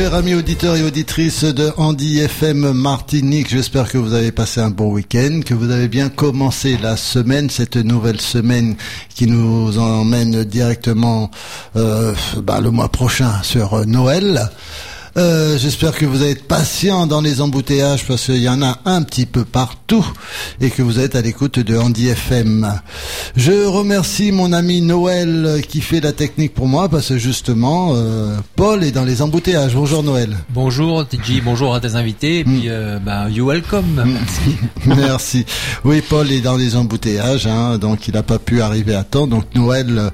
chers amis auditeurs et auditrices de Andy FM Martinique. J'espère que vous avez passé un bon week-end, que vous avez bien commencé la semaine, cette nouvelle semaine qui nous emmène directement euh, bah, le mois prochain sur Noël. Euh, J'espère que vous êtes patient dans les embouteillages parce qu'il y en a un petit peu partout et que vous êtes à l'écoute de Andy FM. Je remercie mon ami Noël qui fait la technique pour moi parce que justement euh, Paul est dans les embouteillages. Bonjour Noël. Bonjour TJ, bonjour à tes invités et puis euh, bah, you welcome. Merci. Merci. Oui, Paul est dans les embouteillages, hein, donc il n'a pas pu arriver à temps. Donc Noël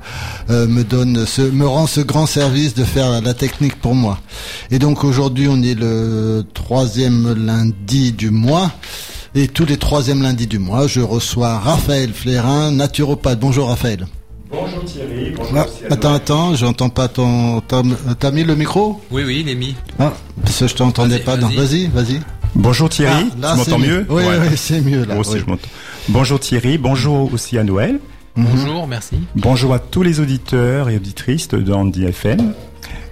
euh, me donne, ce, me rend ce grand service de faire la technique pour moi. Et donc aujourd'hui, on est le troisième lundi du mois. Et tous les troisièmes lundis du mois, je reçois Raphaël Flérin, naturopathe. Bonjour Raphaël. Bonjour Thierry, bonjour Ah, attends, attends, j'entends pas ton. T'as mis le micro? Oui, oui, il est mis. Ah, parce que je t'entendais pas. Vas-y. vas-y. Bonjour Thierry, Ah, là, tu m'entends c'est mieux? Oui, Ouais. oui, c'est mieux là. Moi aussi oui. je m'entends. Bonjour Thierry, bonjour aussi à Noël. Bonjour, merci. Bonjour à tous les auditeurs et auditrices de Andy FM.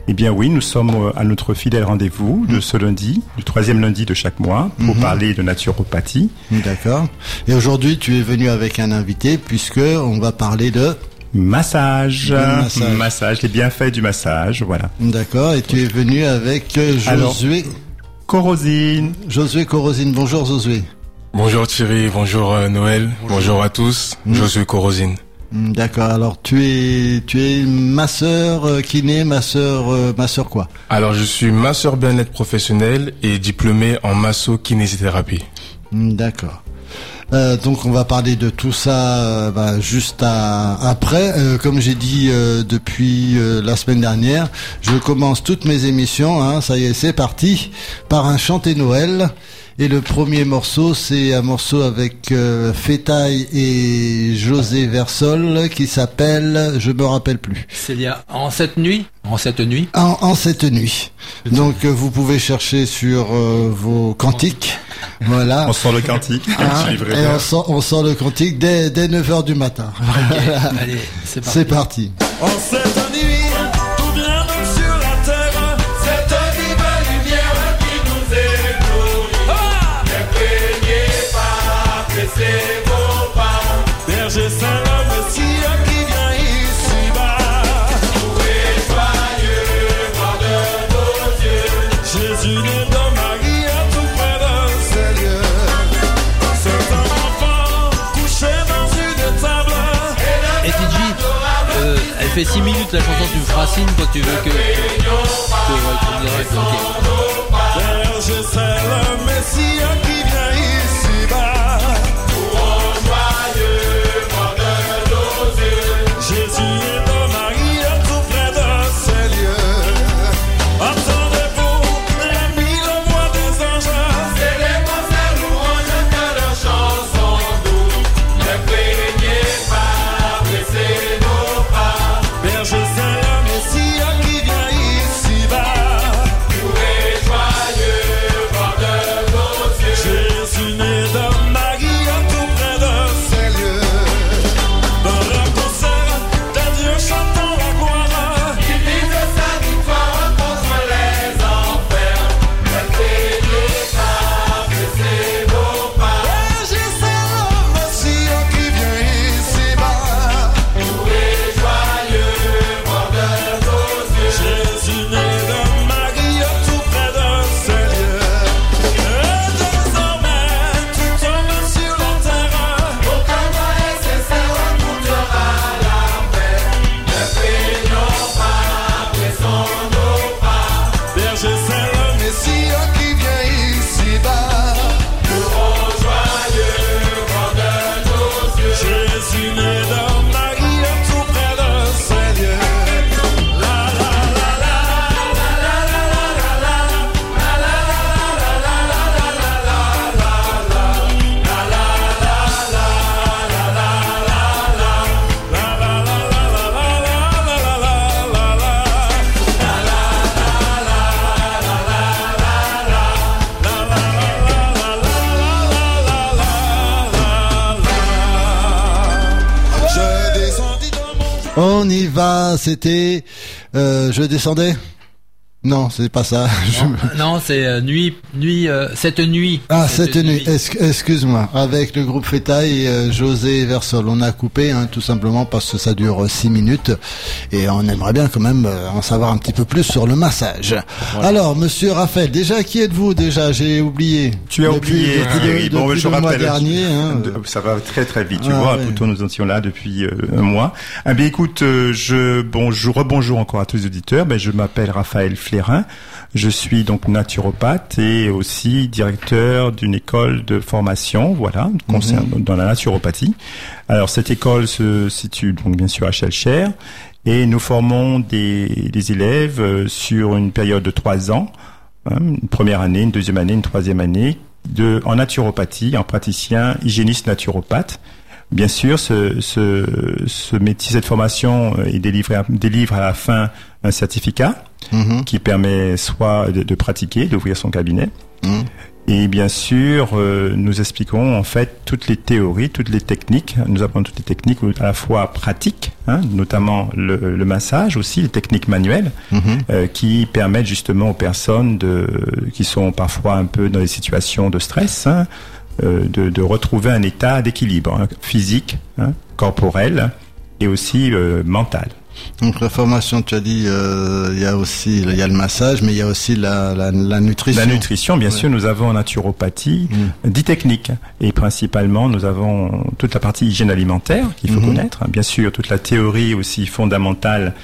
Eh bien oui, nous sommes euh, à notre fidèle rendez-vous de ce lundi, le troisième lundi de chaque mois, pour parler de naturopathie. D'accord. Et aujourd'hui, tu es venu avec un invité puisque on va parler de. Massage, De massage. les bienfaits du massage, voilà. D'accord. Et tu es venu avec euh, Josué. Corosine, Josué Corosine. Bonjour Josué. Bonjour Thierry, bonjour euh, Noël, bonjour. à tous, je suis Corosine. Hmm, D'accord. Alors tu es tu es ma sœur euh, kiné, ma sœur euh, ma sœur quoi Alors je suis masseur bien-être professionnel et diplômé en masso-kinésithérapie. Hmm, D'accord. Euh, donc on va parler de tout ça euh, bah, juste à- après. Euh, comme j'ai dit euh, depuis euh, la semaine dernière, je commence toutes mes émissions. Hein, ça y est, c'est parti par un chanté Noël. Et le premier morceau, c'est un morceau avec euh, Fétaille et José Versol qui s'appelle, je me rappelle plus. C'est a en cette nuit, en cette nuit. En, en cette nuit. Donc euh, vous pouvez chercher sur euh, vos cantiques. Voilà. on sent le cantique. Hein, livrerai et on sort le cantique dès, dès 9h du matin. Allez, c'est parti. C'est parti. En cette fait 6 minutes la chanson, tu me feras signe quand tu veux que. que ouais, tu me diras ok. C'était, euh, je descendais. Non, c'est pas ça. Je- Non, non, c'est euh, nuit, nuit, euh, cette nuit. Ah, cette nuit, Ex- excuse-moi. Avec le groupe Feta et euh, José Versol, on a coupé, hein, tout simplement parce que ça dure 6 minutes et on aimerait bien quand même euh, en savoir un petit peu plus sur le massage. Alors, monsieur Raphaël, déjà, qui êtes-vous déjà? J'ai oublié. Tu as Depuis- oublié, depuis, Thierry. depuis Bon, je le mois rappelle. dernier. Hein, Ça va très très vite, tu Ah, vois. ouais. Plutôt nous étions là depuis euh, un mois. Ah bien écoute, euh, je bonjour, rebonjour encore à tous les auditeurs. Ben je m'appelle Raphaël Je suis donc naturopathe et aussi directeur d'une école de formation, voilà, concernant dans la naturopathie. Alors cette école se situe donc bien sûr à Chelcher et nous formons des, des élèves euh, sur une période de trois ans, hein, une première année, une deuxième année, une troisième année, de, en naturopathie, en praticien hygiéniste naturopathe. Bien sûr, ce, ce, ce métier, cette formation est délivrée, délivre à la fin un certificat mhm, qui permet soit de, de pratiquer, d'ouvrir son cabinet, mhm. et bien sûr, euh, nous expliquons en fait toutes les théories, toutes les techniques. Nous apprenons toutes les techniques à la fois pratiques, hein, notamment le, le massage aussi, les techniques manuelles, Mhm. euh, qui permettent justement aux personnes de, qui sont parfois un peu dans des situations de stress, hein, euh, de, de retrouver un état d'équilibre hein, physique, corporel et aussi mental. Donc la formation, tu as dit, euh, il y a aussi, il y a le massage, mais il y a aussi la, la, la nutrition. La nutrition, bien sûr, nous avons en naturopathie Mm. dix techniques et principalement nous avons toute la partie hygiène alimentaire qu'il faut Mhm. connaître, bien sûr toute la théorie aussi fondamentale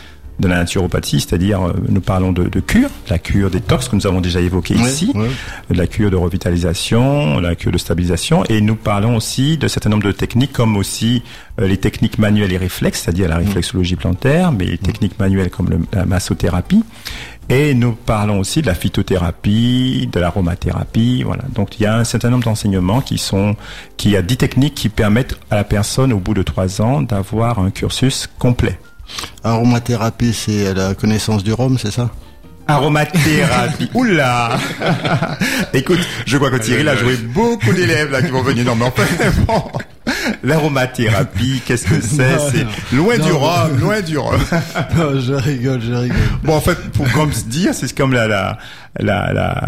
de la naturopathie, c'est-à-dire euh, nous parlons de, de cure, la cure détox que nous avons déjà évoqué Oui, ici, oui. la cure de revitalisation, la cure de stabilisation, et nous parlons aussi de certain nombre de techniques comme aussi euh, les techniques manuelles et réflexes, c'est-à-dire la réflexologie plantaire, mais les techniques manuelles comme le- la massothérapie. Et nous parlons aussi de la phytothérapie, de l'aromathérapie, voilà. Donc il y a un certain nombre d'enseignements qui sont, qui a dix techniques qui permettent à la personne au bout de trois ans d'avoir un cursus complet. Aromathérapie, c'est la connaissance du rhum, c'est ça? Aromathérapie. Oula Écoute, je crois que Thierry a joué beaucoup d'élèves là qui vont venir. Non mais bon. L'aromathérapie, qu'est-ce que c'est C'est loin Non, du mais- rhum, loin du rhum. Non, je rigole, je rigole. Bon, en fait, pour comme se dire, c'est comme la la la la,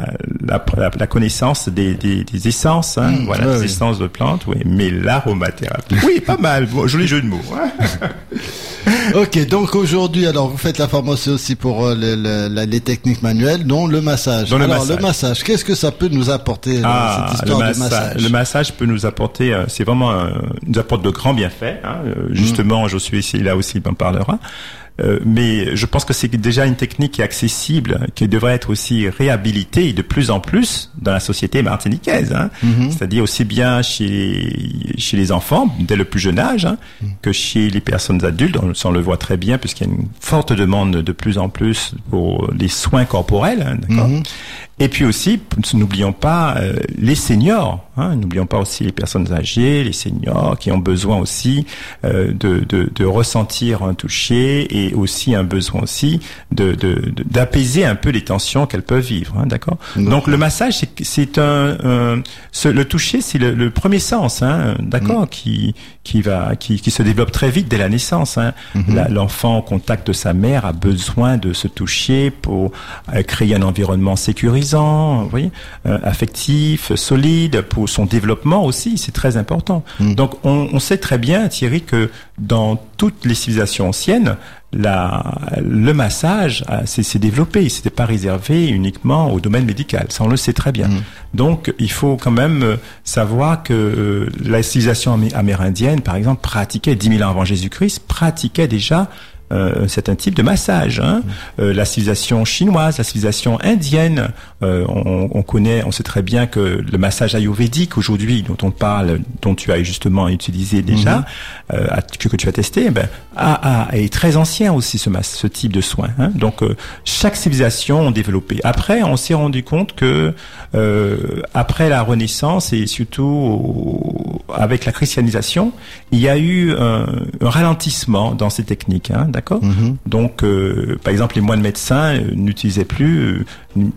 la, la- connaissance des, des, des essences, hein, Mmh, voilà, ouais, des essences de plantes, oui. Mais l'aromathérapie, oui, pas mal. Bon, joli jeu de mots. hein. Ok, donc aujourd'hui, alors vous faites la formation aussi pour euh, le- le- la- les techniques manuelles, dont le massage. Dont le alors massage. le massage, qu'est-ce que ça peut nous apporter euh, Ah, cette le de massage, massage? le massage peut nous apporter, euh, c'est vraiment, un- nous apporte de grands bienfaits. Hein, euh, Mmh. justement, je suis ici, là aussi, il en parlera. Euh, mais je pense que c'est déjà une technique qui est accessible, qui devrait être aussi réhabilitée de plus en plus dans la société martiniquaise. Hein. Mhm. C'est-à-dire aussi bien chez chez les enfants dès le plus jeune âge hein, que chez les personnes adultes. On, on le voit très bien puisqu'il y a une forte demande de plus en plus pour les soins corporels. hein, d'accord Mhm. Et puis aussi, n'oublions pas euh, les seniors. Hein, n'oublions pas aussi les personnes âgées, les seniors qui ont besoin aussi euh, de, de, de ressentir un toucher et aussi un besoin aussi de d'apaiser un peu les tensions qu'elles peuvent vivre. Hein, D'accord? Donc le massage, c'est- un, un- ce- le toucher, c'est le, le premier sens. Hein, D'accord, qui qui va qui, qui se développe très vite dès la naissance. Hein. La- L'enfant au contact de sa mère a besoin de se toucher pour euh, créer un environnement sécurisant, vous voyez, euh, affectif, solide pour son développement aussi. C'est très important. Donc on, on sait très bien, Thierry, que dans toutes les civilisations anciennes, la, le massage s'est s'est développé. C'était pas réservé uniquement au domaine médical. Ça, on le sait très bien. Donc, il faut quand même euh, savoir que euh, la civilisation amé- amérindienne, par exemple, pratiquait 10 000 ans avant Jésus-Christ, pratiquait déjà euh, un certain type de massage. Hein. Euh, la civilisation chinoise, la civilisation indienne, euh, on, on connaît, on sait très bien que le massage ayurvédique aujourd'hui, dont on parle, dont tu as justement utilisé déjà, euh, à- que, que tu as testé, eh ben, a, a- est très ancien aussi ce, ce type de soins. Hein. Donc euh, chaque civilisation a développé. Après, on s'est rendu compte que euh, après la Renaissance et surtout au- avec la christianisation, il y a eu un, un ralentissement dans ces techniques. Hein, D'accord. Mhm. Donc, euh, par exemple, les moines médecins euh, n'utilisaient plus euh,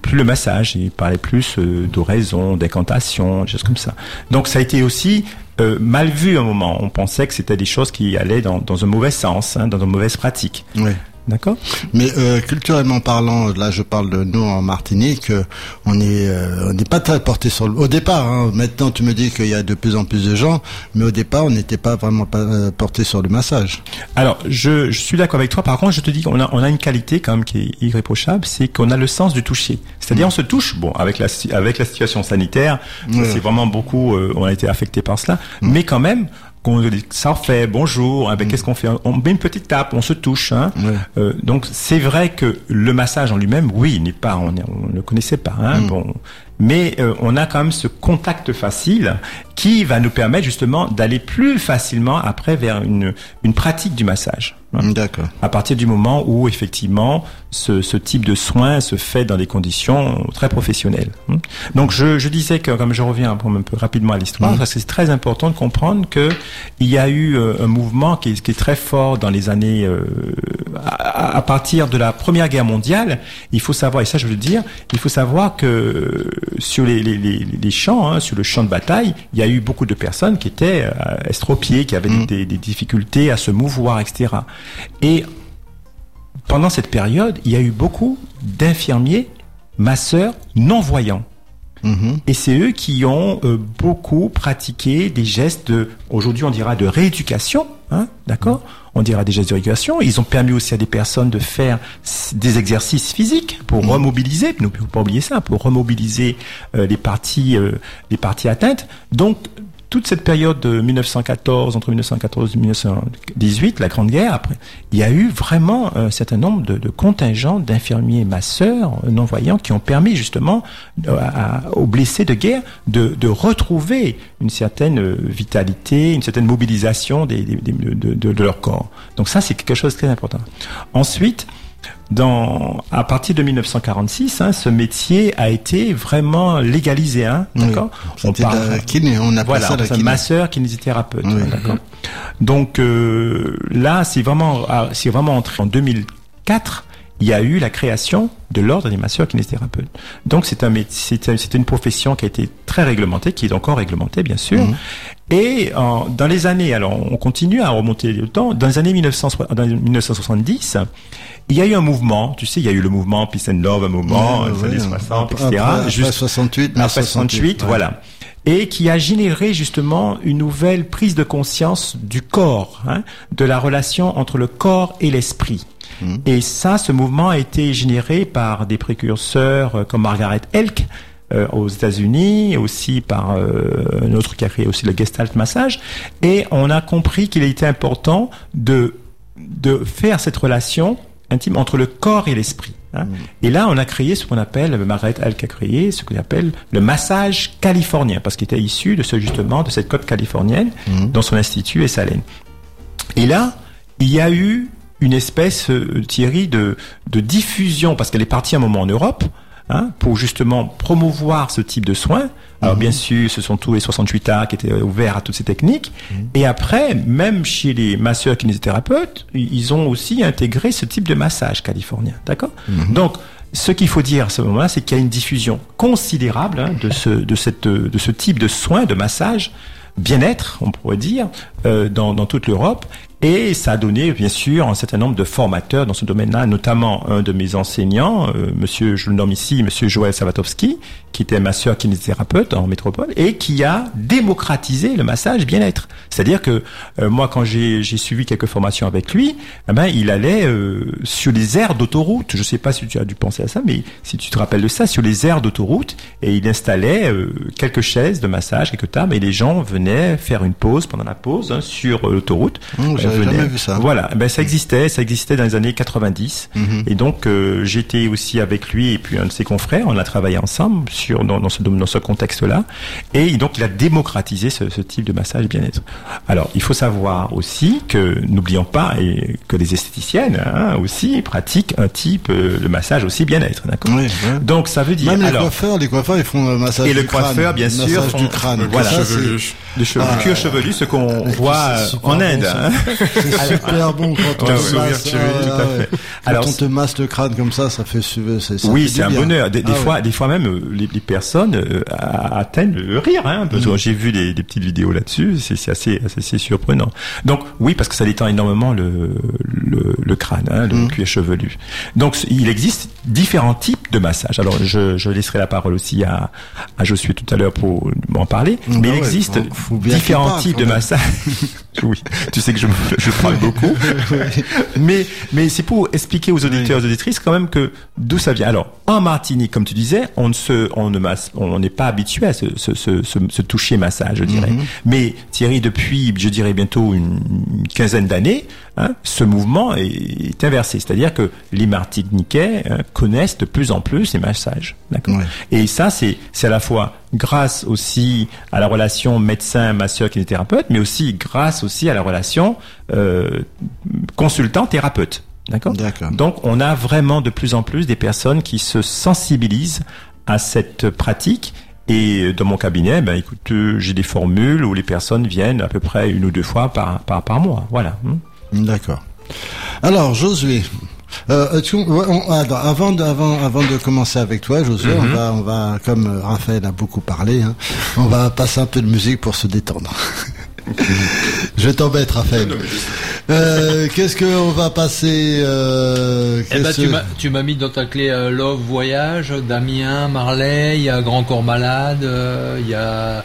plus le massage, ils parlaient plus euh, d'oraison, d'incantation, des choses comme ça. Donc, ça a été aussi euh, mal vu à un moment. On pensait que c'était des choses qui allaient dans, dans un mauvais sens, hein, dans une mauvaise pratique. Oui. D'accord Mais euh, culturellement parlant, là je parle de nous en Martinique, euh, on est euh, on n'est pas très porté sur le. Au départ, hein, maintenant tu me dis qu'il y a de plus en plus de gens, mais au départ on n'était pas vraiment pas, euh, porté sur le massage. Alors, je, je suis d'accord avec toi. Par contre, je te dis qu'on a, on a une qualité quand même qui est irréprochable, c'est qu'on a le sens du toucher. C'est-à-dire, on se touche. Bon, avec la avec la situation sanitaire, Ouais. c'est vraiment beaucoup. euh, on a été affecté par cela, mais quand même. Qu'on ça fait bonjour, hein, ben, qu'est-ce qu'on fait? On met une petite tape, on se touche. Hein. Ouais. Euh, donc c'est vrai que le massage en lui-même, oui, n'est pas, on ne le connaissait pas. Hein, bon, mais euh, on a quand même ce contact facile qui va nous permettre justement d'aller plus facilement après vers une, une pratique du massage. D'accord. À partir du moment où effectivement ce, ce type de soin se fait dans des conditions très professionnelles. Donc je, je disais que comme je reviens un peu, rapidement à l'histoire, parce que c'est très important de comprendre que il y a eu euh, un mouvement qui est, qui est très fort dans les années euh, à, à partir de la Première Guerre mondiale. Il faut savoir et ça je veux dire, il faut savoir que euh, sur les, les, les, les champs, hein, sur le champ de bataille, il y a eu beaucoup de personnes qui étaient euh, estropiées, qui avaient des- des, des difficultés à se mouvoir, etc. Et pendant cette période, il y a eu beaucoup d'infirmiers, masseurs non-voyants. Mhm. Et c'est eux qui ont euh, beaucoup pratiqué des gestes de, aujourd'hui on dira de rééducation, hein, d'accord? On dira des gestes de rééducation. Ils ont permis aussi à des personnes de faire des exercices physiques pour remobiliser, ne faut pas oublier ça, pour remobiliser euh, les parties, euh, les parties atteintes. Donc toute cette période de 1914, entre 1914 et 1918, la Grande Guerre, après, il y a eu vraiment un certain nombre de, contingents d'infirmiers masseurs euh, non-voyants qui ont permis justement euh, aux blessés de guerre de, retrouver une certaine euh, vitalité, une certaine mobilisation de- de leur corps. Donc ça, c'est quelque chose de très important. Ensuite, dans, à partir de 1946, hein, ce métier a été vraiment légalisé. Hein, Oui. d'accord C'était parle- la kiné, on appelle voilà, ça la kiné. masseur, kinésithérapeute. Oui. hein, d'accord. Donc euh, là, c'est vraiment, ah, c'est vraiment entré en 2004. Il y a eu la création de l'ordre des masseurs kinésithérapeutes. Donc c'est un c'est une profession qui a été très réglementée, qui est encore réglementée bien sûr. Mhm. Et en- dans les années, alors on continue à remonter le temps. Dans les années 1900 dans les 1970, il y a eu un mouvement. Tu sais, il y a eu le mouvement Peace and Love, un mouvement, les ouais. années 60, Après- etc. après- Juste- 68, mai après 68, ouais. voilà. Et qui a généré justement une nouvelle prise de conscience du corps, hein, de la relation entre le corps et l'esprit. Mhm. Et ça, ce mouvement a été généré par des précurseurs euh, comme Margaret Elk euh, aux États-Unis, aussi par euh, un autre qui a créé aussi le Gestalt Massage. Et on a compris qu'il était important de de faire cette relation intime entre le corps et l'esprit. hein. Et là, on a créé ce qu'on appelle, Margaret Elk a créé ce qu'on appelle le massage californien, parce qu'il était issu de ce justement de cette côte californienne dont son institut est Salène. Et là, il y a eu une espèce, euh, Thierry, de, de diffusion, parce qu'elle est partie un moment en Europe, hein, pour justement promouvoir ce type de soins. Alors bien sûr, ce sont tous les 68 arts qui étaient ouverts à toutes ces techniques. Et après, même chez les masseurs kinésithérapeutes, ils ont aussi intégré ce type de massage californien. D'accord Donc, ce qu'il faut dire à ce moment-là, c'est qu'il y a une diffusion considérable hein, de, ce, de, cette, de ce type de soins, de massage, bien-être, on pourrait dire, euh, dans, dans toute l'Europe. Et ça a donné, bien sûr, un certain nombre de formateurs dans ce domaine-là, notamment un de mes enseignants, euh, monsieur, je le nomme ici, monsieur Joël Savatowski, qui était masseur kinésithérapeute en métropole, et qui a démocratisé le massage bien-être. C'est-à-dire que euh, moi, quand j'ai suivi quelques formations avec lui, eh ben, il allait euh, sur les aires d'autoroute. Je sais pas si tu as dû penser à ça, mais si tu te rappelles de ça, sur les aires d'autoroute, et il installait euh, quelques chaises de massage, quelques tables, et les gens venaient faire une pause pendant la pause hein, sur euh, l'autoroute. Mmh, j'avais venaient. jamais vu ça. Voilà, ben ça existait, ça existait dans les années 90. Mhm. Et donc euh, j'étais aussi avec lui et puis un de ses confrères, on a travaillé ensemble sur dans, dans ce dans ce contexte-là. Et donc il a démocratisé ce, ce type de massage bien-être. Alors il faut savoir aussi que n'oublions pas et que les esthéticiennes hein, aussi pratiquent un type euh, de massage aussi bien-être, d'accord. Oui, ouais. Donc ça veut dire Même les alors coiffeurs, les coiffeurs, ils font le massage Et du le coiffeur, crâne, bien sûr, massage font- du crâne. voilà. Ça. De cheveux, Ah. cuir chevelu, ce qu'on puis voit euh, en Inde. C'est super bon quand on ah. Quand Alors, on te masse le crâne comme ça, ça fait c'est- ça oui, c'est un bien. bonheur. Des, des Ah ouais. fois, des fois même, euh, les, les personnes euh, atteignent le rire. Hein, Mm. J'ai vu des, des petites vidéos là-dessus. C'est assez, surprenant. Donc oui, parce que ça détend énormément le, le, le crâne, hein, le Mm. cuir chevelu. Donc il existe différents types de massages. Alors je, je laisserai la parole aussi à, à Josué tout à l'heure pour m'en parler. Mm, Mais bah il existe différents types de massages. oui, tu sais que je, je parle beaucoup. mais mais c'est pour expliquer aux auditeurs et aux auditrices quand même que d'où ça vient. Alors en Martinique, comme tu disais, on ne se, on ne masse, on n'est pas habitué à ce, ce, ce, ce, toucher massage, je dirais. Mhm. Mais Thierry, depuis, je dirais bientôt une, une quinzaine d'années, hein, ce mouvement est, est inversé, c'est-à-dire que les Martiniquais hein, connaissent de plus en plus les massages, d'accord? Ouais. Et ça, c'est c'est à la fois grâce aussi à la relation médecin, masseur, kinésithérapeute, mais aussi grâce aussi à la relation euh, consultant-thérapeute. D'accord? D'accord. Donc, on a vraiment de plus en plus des personnes qui se sensibilisent à cette pratique. Et dans mon cabinet, ben, écoute, j'ai des formules où les personnes viennent à peu près une ou deux fois par, par, par mois. Voilà. D'accord. Alors, Josué, euh, tu- on- attends, avant, de, avant, avant de commencer avec toi, Josué, on va, on va, comme Raphaël a beaucoup parlé, hein, on va passer un peu de musique pour se détendre. Je t'embête, Raphaël. Euh, Qu'est-ce qu'on va passer euh, Eh ben, m'as, tu m'as mis dans ta clé euh, Love Voyage, Damien, Marley, il y a Grand Corps Malade, euh, il y a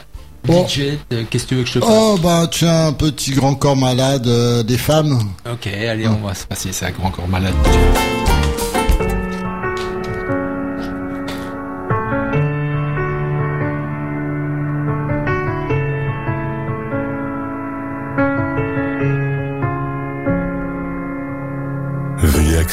DJ, euh, qu'est-ce que tu veux que je te fasse Oh bah tiens, un petit grand corps malade euh, des femmes. Ok, allez, on va se passer ça, Grand Corps Malade. Veuillez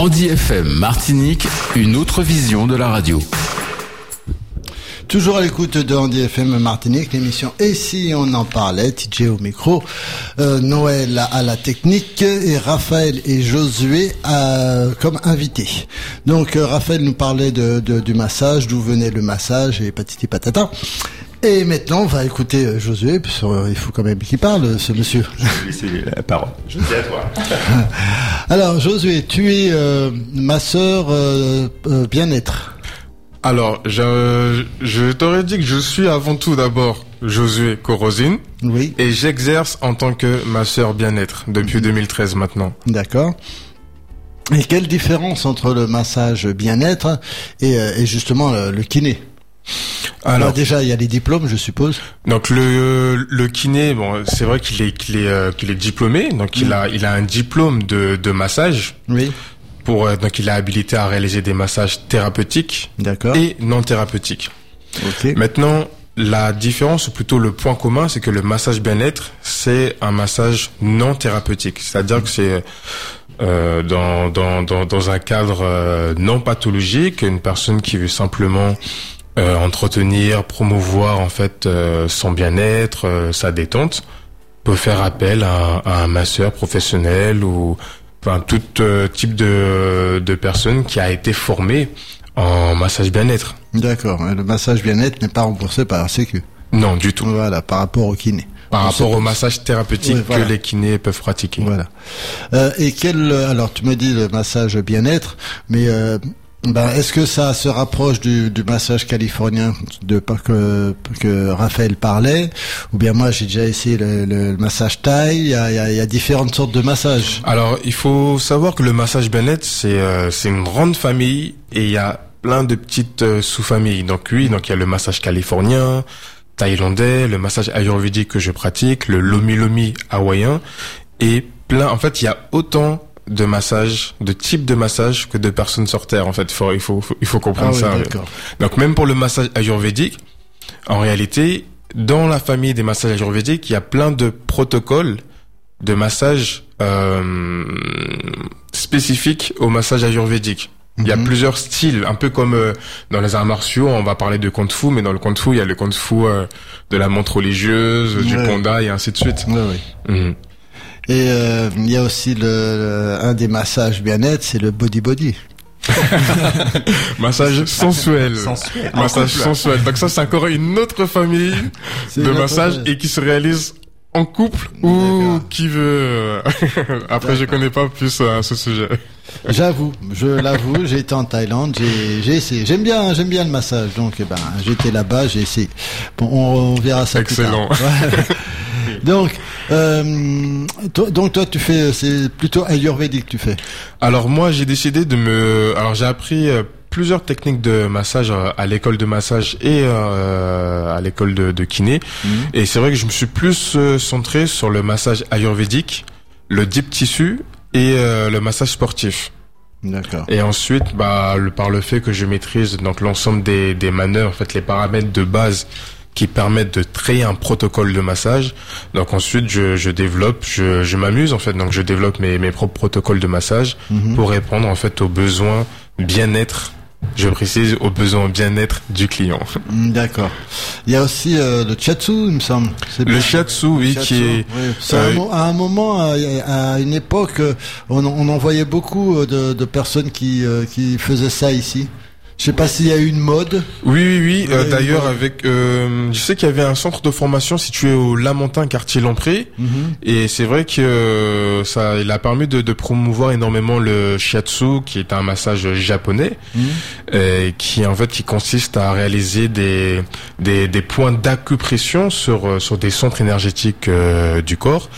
Andy FM Martinique, une autre vision de la radio. Toujours à l'écoute de Andy FM Martinique, l'émission Et si on en parlait, TJ au micro, euh, Noël à la technique et Raphaël et Josué euh, comme invités. Donc euh, Raphaël nous parlait du massage, d'où venait le massage et patiti patata. Et maintenant on va écouter euh, Josué, parce qu'il faut quand même qu'il parle, ce monsieur. Je vais laisser la parole. Je dis à toi. Alors Josué, tu es euh, masseur euh, euh, bien-être. Alors, je, je t'aurais dit que je suis avant tout d'abord Josué Corosine Oui, et j'exerce en tant que masseur bien-être depuis 2013 maintenant. d'accord. Et quelle différence entre le massage bien-être et, euh, et justement le, le kiné? Alors Alors, déjà, il y a les diplômes, je suppose. donc le, le kiné, bon, c'est vrai qu'il est, qu'il est, euh, qu'il est diplômé, donc il a, il a un diplôme de, de massage Oui, pour, euh, donc il est habilité à réaliser des massages thérapeutiques d'accord. et non thérapeutiques. Ok. Maintenant, la différence, ou plutôt le point commun, c'est que le massage bien-être, c'est un massage non thérapeutique. C'est-à-dire que c'est euh, dans, dans, dans, dans un cadre non pathologique, une personne qui veut simplement euh, entretenir, promouvoir en fait euh, son bien-être, euh, sa détente, peut faire appel à, un- à un masseur professionnel ou enfin tout euh, type de, de personne qui a été formée en massage bien-être. D'accord. Le massage bien-être n'est pas remboursé par la Sécu. Non, du tout. Voilà, par rapport au kiné. Par On rapport au massage thérapeutique Oui, voilà. que les kinés peuvent pratiquer. Voilà. Euh, et quel alors tu me dis le massage bien-être, mais euh, ben, est-ce que ça se rapproche du, du massage californien de que que Raphaël parlait, ou bien moi j'ai déjà essayé le, le- le massage thaï. Il y y y a différentes sortes de massages. Alors, il faut savoir que le massage bien-être, c'est euh, c'est une grande famille et il y a plein de petites euh, sous-familles. Donc oui, donc il y a le massage californien, thaïlandais, le massage ayurvédique que je pratique, le lomi lomi hawaïen et plein. En fait, il y a autant de massages, de types de massages que de personnes sur terre. En fait, il faut il faut il faut comprendre Ah ça. Donc même pour le massage ayurvédique, en réalité, dans la famille des massages ayurvédiques, il y a plein de protocoles de massage euh, spécifiques au massage ayurvédique. Il y a Mhm. plusieurs styles, un peu comme euh, dans les arts martiaux, on va parler de kung fu, mais dans le kung fu, il y a le kung fu euh, de la montre religieuse, du panda et ainsi de suite. Ouais. Mhm. Et euh, il y a aussi le, le- un des massages bien-être, c'est le body body. Massage sensuel. Sensuel. Massage sensuel. Donc ça, c'est encore une autre famille de notre- massage et qui se réalise en couple ou qui veut. euh, Après, je connais pas plus euh, à ce sujet. J'avoue, je l'avoue, j'ai été en Thaïlande, j'ai j'ai essayé. J'aime bien, j'aime bien le massage, donc eh ben j'étais là-bas, j'ai essayé. Bon, on, on verra ça Excellent. plus tard. Ouais. donc, euh, toi, donc toi tu fais, c'est plutôt ayurvédique tu fais. Alors moi, j'ai décidé de me. Alors j'ai appris euh, plusieurs techniques de massage euh, à l'école de massage et euh, à l'école de, de kiné. Et c'est vrai que je me suis plus centré sur le massage ayurvédique, le deep tissu et euh, le massage sportif. D'accord. Et ensuite, bah, le, par le fait que je maîtrise donc l'ensemble des, des manœuvres, en fait, les paramètres de base qui permettent de créer un protocole de massage. Donc ensuite, je, je développe, je, je m'amuse en fait, donc je développe mes, mes propres protocoles de massage Mhm. pour répondre en fait aux besoins bien-être. Je précise aux besoins bien-être du client. Mm, D'accord. Il y a aussi euh, le chatsu, il me semble. Le shiatsu, oui, qui est oui. Euh, à un moment, à, à une époque, euh, on, on en voyait beaucoup euh, de, de personnes qui, qui faisaient ça ici. Je sais pas s'il y a eu une mode. Oui, oui, oui. euh, D'ailleurs, avec, euh, je sais qu'il y avait un centre de formation situé au Lamentin, quartier Lampré, et c'est vrai que euh, ça, il a permis de, de promouvoir énormément le shiatsu, qui est un massage japonais, euh, qui en fait qui consiste à réaliser des des, des points d'acupression sur sur des centres énergétiques du corps.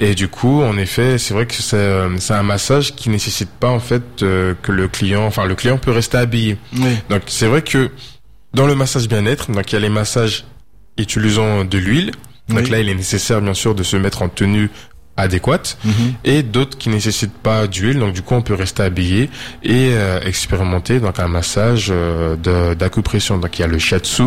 Et du coup, en effet, c'est vrai que c'est euh, un massage qui nécessite pas en fait euh, que le client, enfin le client peut rester habillé. Oui. Donc c'est vrai que dans le massage bien-être, donc il y a les massages utilisant de l'huile. Donc Oui. là, il est nécessaire bien sûr de se mettre en tenue adéquates Mhm. et d'autres qui nécessitent pas d'huile. Donc du coup, on peut rester habillé et euh, expérimenter donc un massage euh, de- d'acupression. Donc il y a le shiatsu,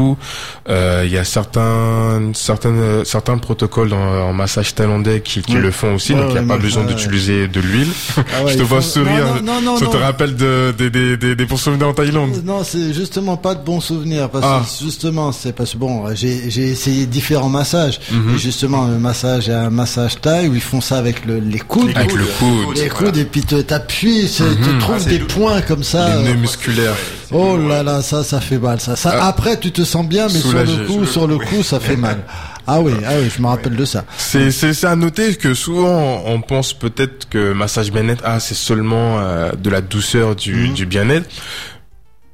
euh, il y a certains certains certains protocoles en, en massage thaïlandais qui, qui Ouais. le font aussi. Ouais, donc il n'y a ouais, pas besoin d'utiliser de l'huile. Ah ouais, Je te vois faut- sourire. Non, non, non, Ça te rappelle de, des des des des bons souvenirs en Thaïlande? Non, c'est justement pas de bons souvenirs parce Ah. que justement c'est parce que bon j'ai essayé différents massages Mhm. et justement le massage un massage thaï où ils font ça avec le, les coudes Avec le coude. les coudes et puis te t'appuies c'est- tu Mhm. trouves Ah, des points comme ça Les nœuds musculaires. oh là là ça ça fait mal ça ça Ah. après tu te sens bien mais Soulagé. sur le coup sur le coup ça fait mal ah oui ah oui je me rappelle de ça C'est à noter que souvent on pense peut-être que massage bien-être ah c'est seulement euh, de la douceur du Mhm. du bien-être,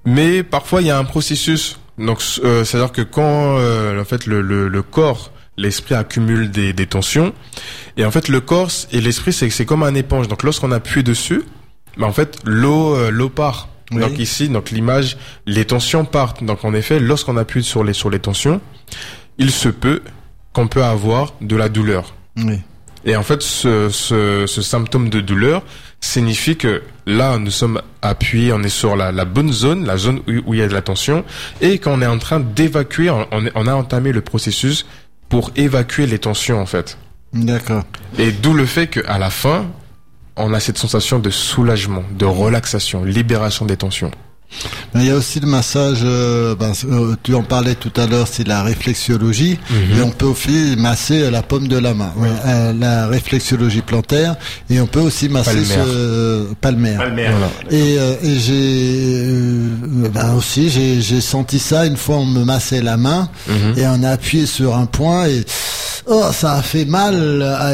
mais parfois il y a un processus. Donc euh, c'est à dire que quand euh, en fait le le, le corps L'esprit accumule des, des tensions et en fait le corps et l'esprit c'est c'est comme un éponge. Donc lorsqu'on appuie dessus, bah, en fait l'eau euh, l'eau part. Oui. Donc ici donc l'image les tensions partent. Donc en effet lorsqu'on appuie sur les sur les tensions, il se peut qu'on peut avoir de la douleur. oui Et en fait, ce, ce, ce symptôme de douleur signifie que là, nous sommes appuyés, on est sur la, la bonne zone, la zone où, où il y a de la tension, et qu'on est en train d'évacuer, on, on est- on a entamé le processus pour évacuer les tensions, en fait. d'accord Et d'où le fait qu'à la fin, on a cette sensation de soulagement, de relaxation, libération des tensions. Mais il y a aussi le massage, euh, ben, euh, tu en parlais tout à l'heure, c'est la réflexologie, Mhm. et on peut aussi masser la paume de la main, euh, la réflexologie plantaire, et on peut aussi masser Palmaire. ce palmaire. Palmaire. Et, euh, et j'ai euh, ben aussi j'ai senti ça une fois on me massait la main Mhm. et on a appuyé sur un point et oh ça a fait mal.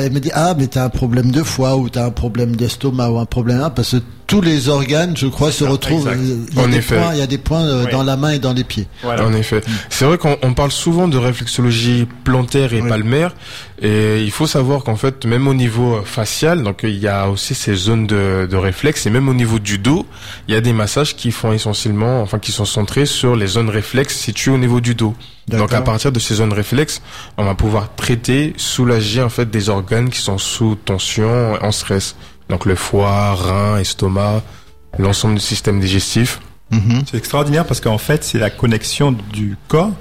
Elle me dit ah mais t'as un problème de foie ou t'as un problème d'estomac ou un problème là parce que tous les organes je crois se ça, retrouvent. euh, Il y a En des effet. points il y a des points euh, Oui. dans la main et dans les pieds. Voilà. En effet. C'est vrai qu'on on parle souvent de réflexologie plantaire et Oui. palmaire. Et il faut savoir qu'en fait, même au niveau facial, donc il y a aussi ces zones de, de réflexe. Et même au niveau du dos, il y a des massages qui font essentiellement, enfin qui sont centrés sur les zones réflexes situées au niveau du dos. Donc à partir de ces zones réflexes, on va pouvoir traiter, soulager en fait des organes qui sont sous tension, en stress. Donc le foie, rein, estomac, l'ensemble du système digestif. Mhm. C'est extraordinaire parce qu'en fait, c'est la connexion du corps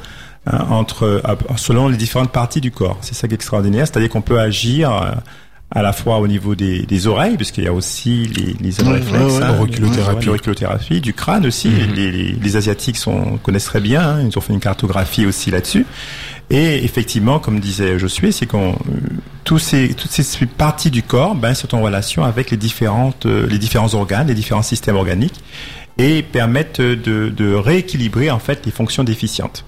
hein, entre euh, selon les différentes parties du corps. C'est ça qui est extraordinaire, c'est-à-dire qu'on peut agir euh, à la fois au niveau des, des oreilles, puisqu'il y a aussi les, les Ouais, réflexes, ouais, hein, Auriculothérapie. du crâne aussi. Mhm. Les, les, les asiatiques sont, connaissent très bien, hein, ils ont fait une cartographie aussi là-dessus. Et effectivement, comme disait Josué, c'est qu'on euh, tous ces, toutes ces parties du corps ben, sont en relation avec les différentes, euh, les différents organes, les différents systèmes organiques et permettent de, de rééquilibrer en fait les fonctions déficientes.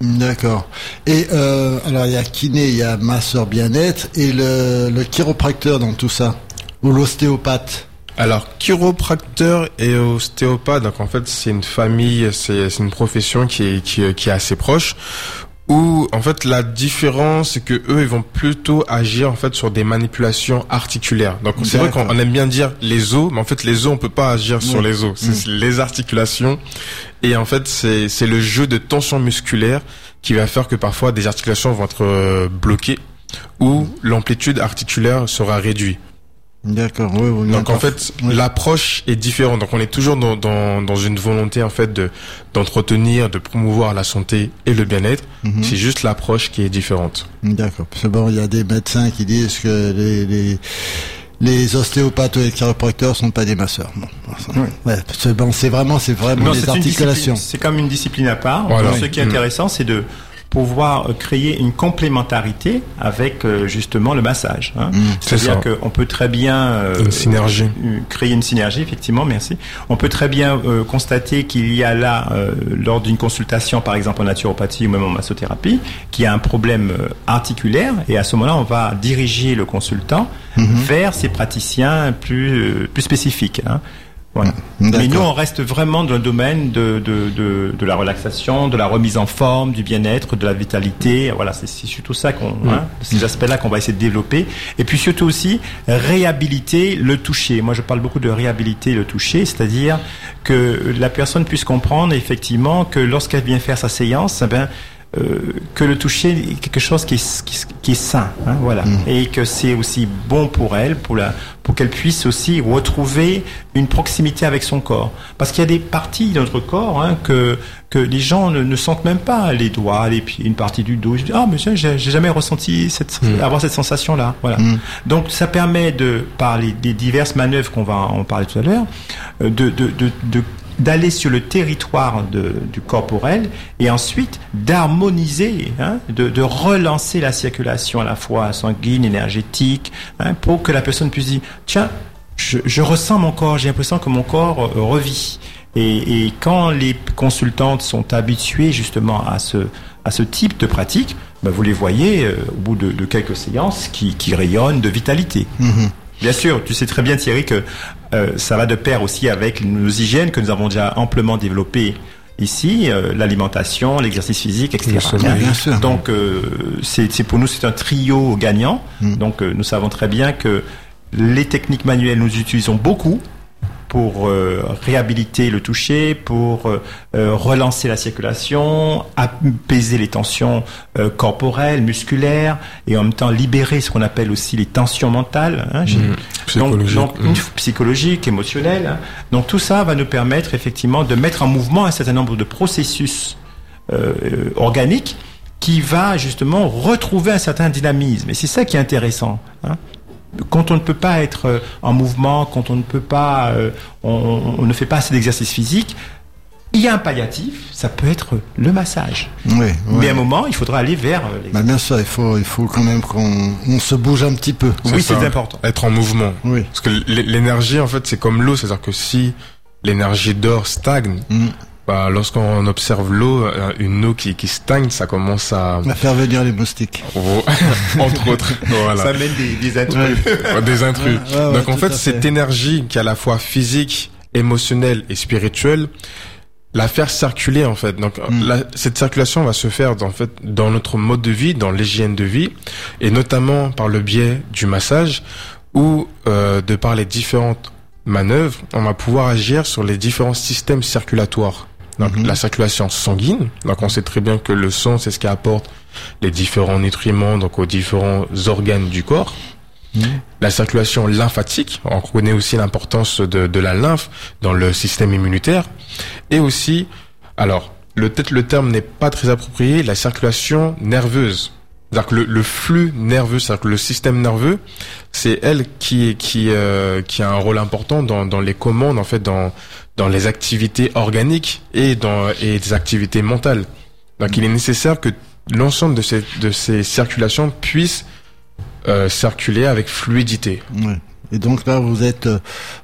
D'accord. Et euh, alors il y a kiné, il y a masseur bien-être et le, chiropracteur dans tout ça ou l'ostéopathe? Alors, chiropracteur et ostéopathe, donc en fait, c'est une famille, c'est une profession qui, est- qui est assez proche. Où en fait la différence c'est que eux ils vont plutôt agir en fait sur des manipulations articulaires. Donc c'est vrai qu'on aime bien dire les os, mais en fait les os on peut pas agir sur les os, c'est les articulations. Et en fait c'est c'est le jeu de tension musculaire qui va faire que parfois des articulations vont être euh, bloquées ou l'amplitude articulaire sera réduite. D'accord. Oui, oui, Donc en fait, Oui. l'approche est différente. Donc on est toujours dans, dans, dans une volonté en fait de d'entretenir, de promouvoir la santé et le bien-être. Mhm. C'est juste l'approche qui est différente. D'accord. Parce que bon, il y a des médecins qui disent que les, les, les ostéopathes et les chiropracteurs sont pas des masseurs. Bon, ouais, c'est vraiment, c'est vraiment Non, des articulations. discipline- C'est comme une discipline à part. Voilà. Ce qui est Mm. intéressant, c'est de pouvoir euh, créer une complémentarité avec euh, justement le massage. hein. Mm, c'est C'est-à-dire qu'on peut très bien euh, Une synergie. euh, créer une synergie, effectivement, merci. On peut très bien euh, constater qu'il y a là, lors d'une consultation, par exemple en naturopathie ou même en massothérapie, qu'il y a un problème articulaire, et à ce moment-là, on va diriger le consultant vers ces praticiens plus plus spécifiques. hein. Voilà. Mais D'accord. nous, on reste vraiment dans le domaine de, de, de, de la relaxation, de la remise en forme, du bien-être, de la vitalité. Voilà, c'est surtout ça qu'on, hein, ces aspects-là qu'on va essayer de développer. Et puis surtout aussi réhabiliter le toucher. Moi, je parle beaucoup de réhabiliter le toucher, c'est-à-dire que la personne puisse comprendre effectivement que lorsqu'elle vient faire sa séance, eh ben, euh, que le toucher est quelque chose qui est, qui, qui est sain, hein, voilà, et que c'est aussi bon pour elle, pour la, pour qu'elle puisse aussi retrouver une proximité avec son corps, parce qu'il y a des parties de notre corps hein, que que les gens ne, ne sentent même pas, les doigts, les pieds, une partie du dos. Je dis ah mais j'ai jamais ressenti cette avoir cette sensation là, voilà. Donc ça permet de par les diverses manœuvres qu'on va en parler tout à l'heure, euh, de de de, de d'aller sur le territoire de, du corporel et ensuite d'harmoniser, hein, de, de relancer la circulation à la fois sanguine, énergétique, hein, pour que la personne puisse dire tiens, je, je ressens mon corps, j'ai l'impression que mon corps euh, revit. Et, et quand les consultantes sont habituées justement à ce, à ce type de pratique, ben vous les voyez euh, au bout de, de quelques séances qui, qui rayonnent de vitalité. Bien sûr, tu sais très bien Thierry que euh, ça va de pair aussi avec nos hygiènes que nous avons déjà amplement développées ici, euh, l'alimentation, l'exercice physique, etc. Bien sûr, bien sûr. Donc euh, c'est c'est pour nous c'est un trio gagnant. Donc euh, nous savons très bien que les techniques manuelles nous utilisons beaucoup pour euh, réhabiliter le toucher, pour euh, euh, relancer la circulation, apaiser les tensions euh, corporelles, musculaires, et en même temps libérer ce qu'on appelle aussi les tensions mentales, hein. Psychologiques. donc, psychologiques, émotionnelles. hein. Donc tout ça va nous permettre effectivement de mettre en mouvement un certain nombre de processus organiques qui va justement retrouver un certain dynamisme. Et c'est ça qui est intéressant. hein. Quand on ne peut pas être euh, en mouvement, quand on ne peut pas, euh, on, ne fait pas assez d'exercice physique, il y a un palliatif, ça peut être le massage. Oui, Mais à un moment, il faudra aller vers euh, Bah, l'exercice. bien sûr, il faut, il faut quand même qu'on on se bouge un petit peu. Oui, c'est important. Être en mouvement. Oui. Parce que l'énergie, en fait, c'est comme l'eau. C'est-à-dire que si l'énergie d'or stagne, Mm. Bah, lorsqu'on observe l'eau, euh, une eau qui, qui stagne, ça commence à... À faire venir les moustiques. Entre autres. Voilà. Ça mène des, des intrus. Ouais, des intrus. Ouais, ouais, Donc en fait, cette énergie qui est à la fois physique, émotionnelle et spirituelle, la faire circuler en fait. Donc Mm. la- cette circulation va se faire en fait dans notre mode de vie, dans l'hygiène de vie, et notamment par le biais du massage, ou euh, de par les différentes manœuvres, on va pouvoir agir sur les différents systèmes circulatoires. Donc Mhm. la circulation sanguine, donc on sait très bien que le sang c'est ce qui apporte les différents nutriments donc aux différents organes du corps. La circulation lymphatique, on connaît aussi l'importance de, de la lymphe dans le système immunitaire. Et aussi, alors, le- peut-être le terme n'est pas très approprié, la circulation nerveuse. C'est-à-dire que le, le flux nerveux, c'est-à-dire que le système nerveux, c'est elle qui, qui, euh, qui a un rôle important dans, dans les commandes, en fait, dans, dans les activités organiques et dans et des activités mentales. Donc, il est nécessaire que l'ensemble de ces, de ces circulations puissent euh, circuler avec fluidité. Et donc là, vous êtes, euh,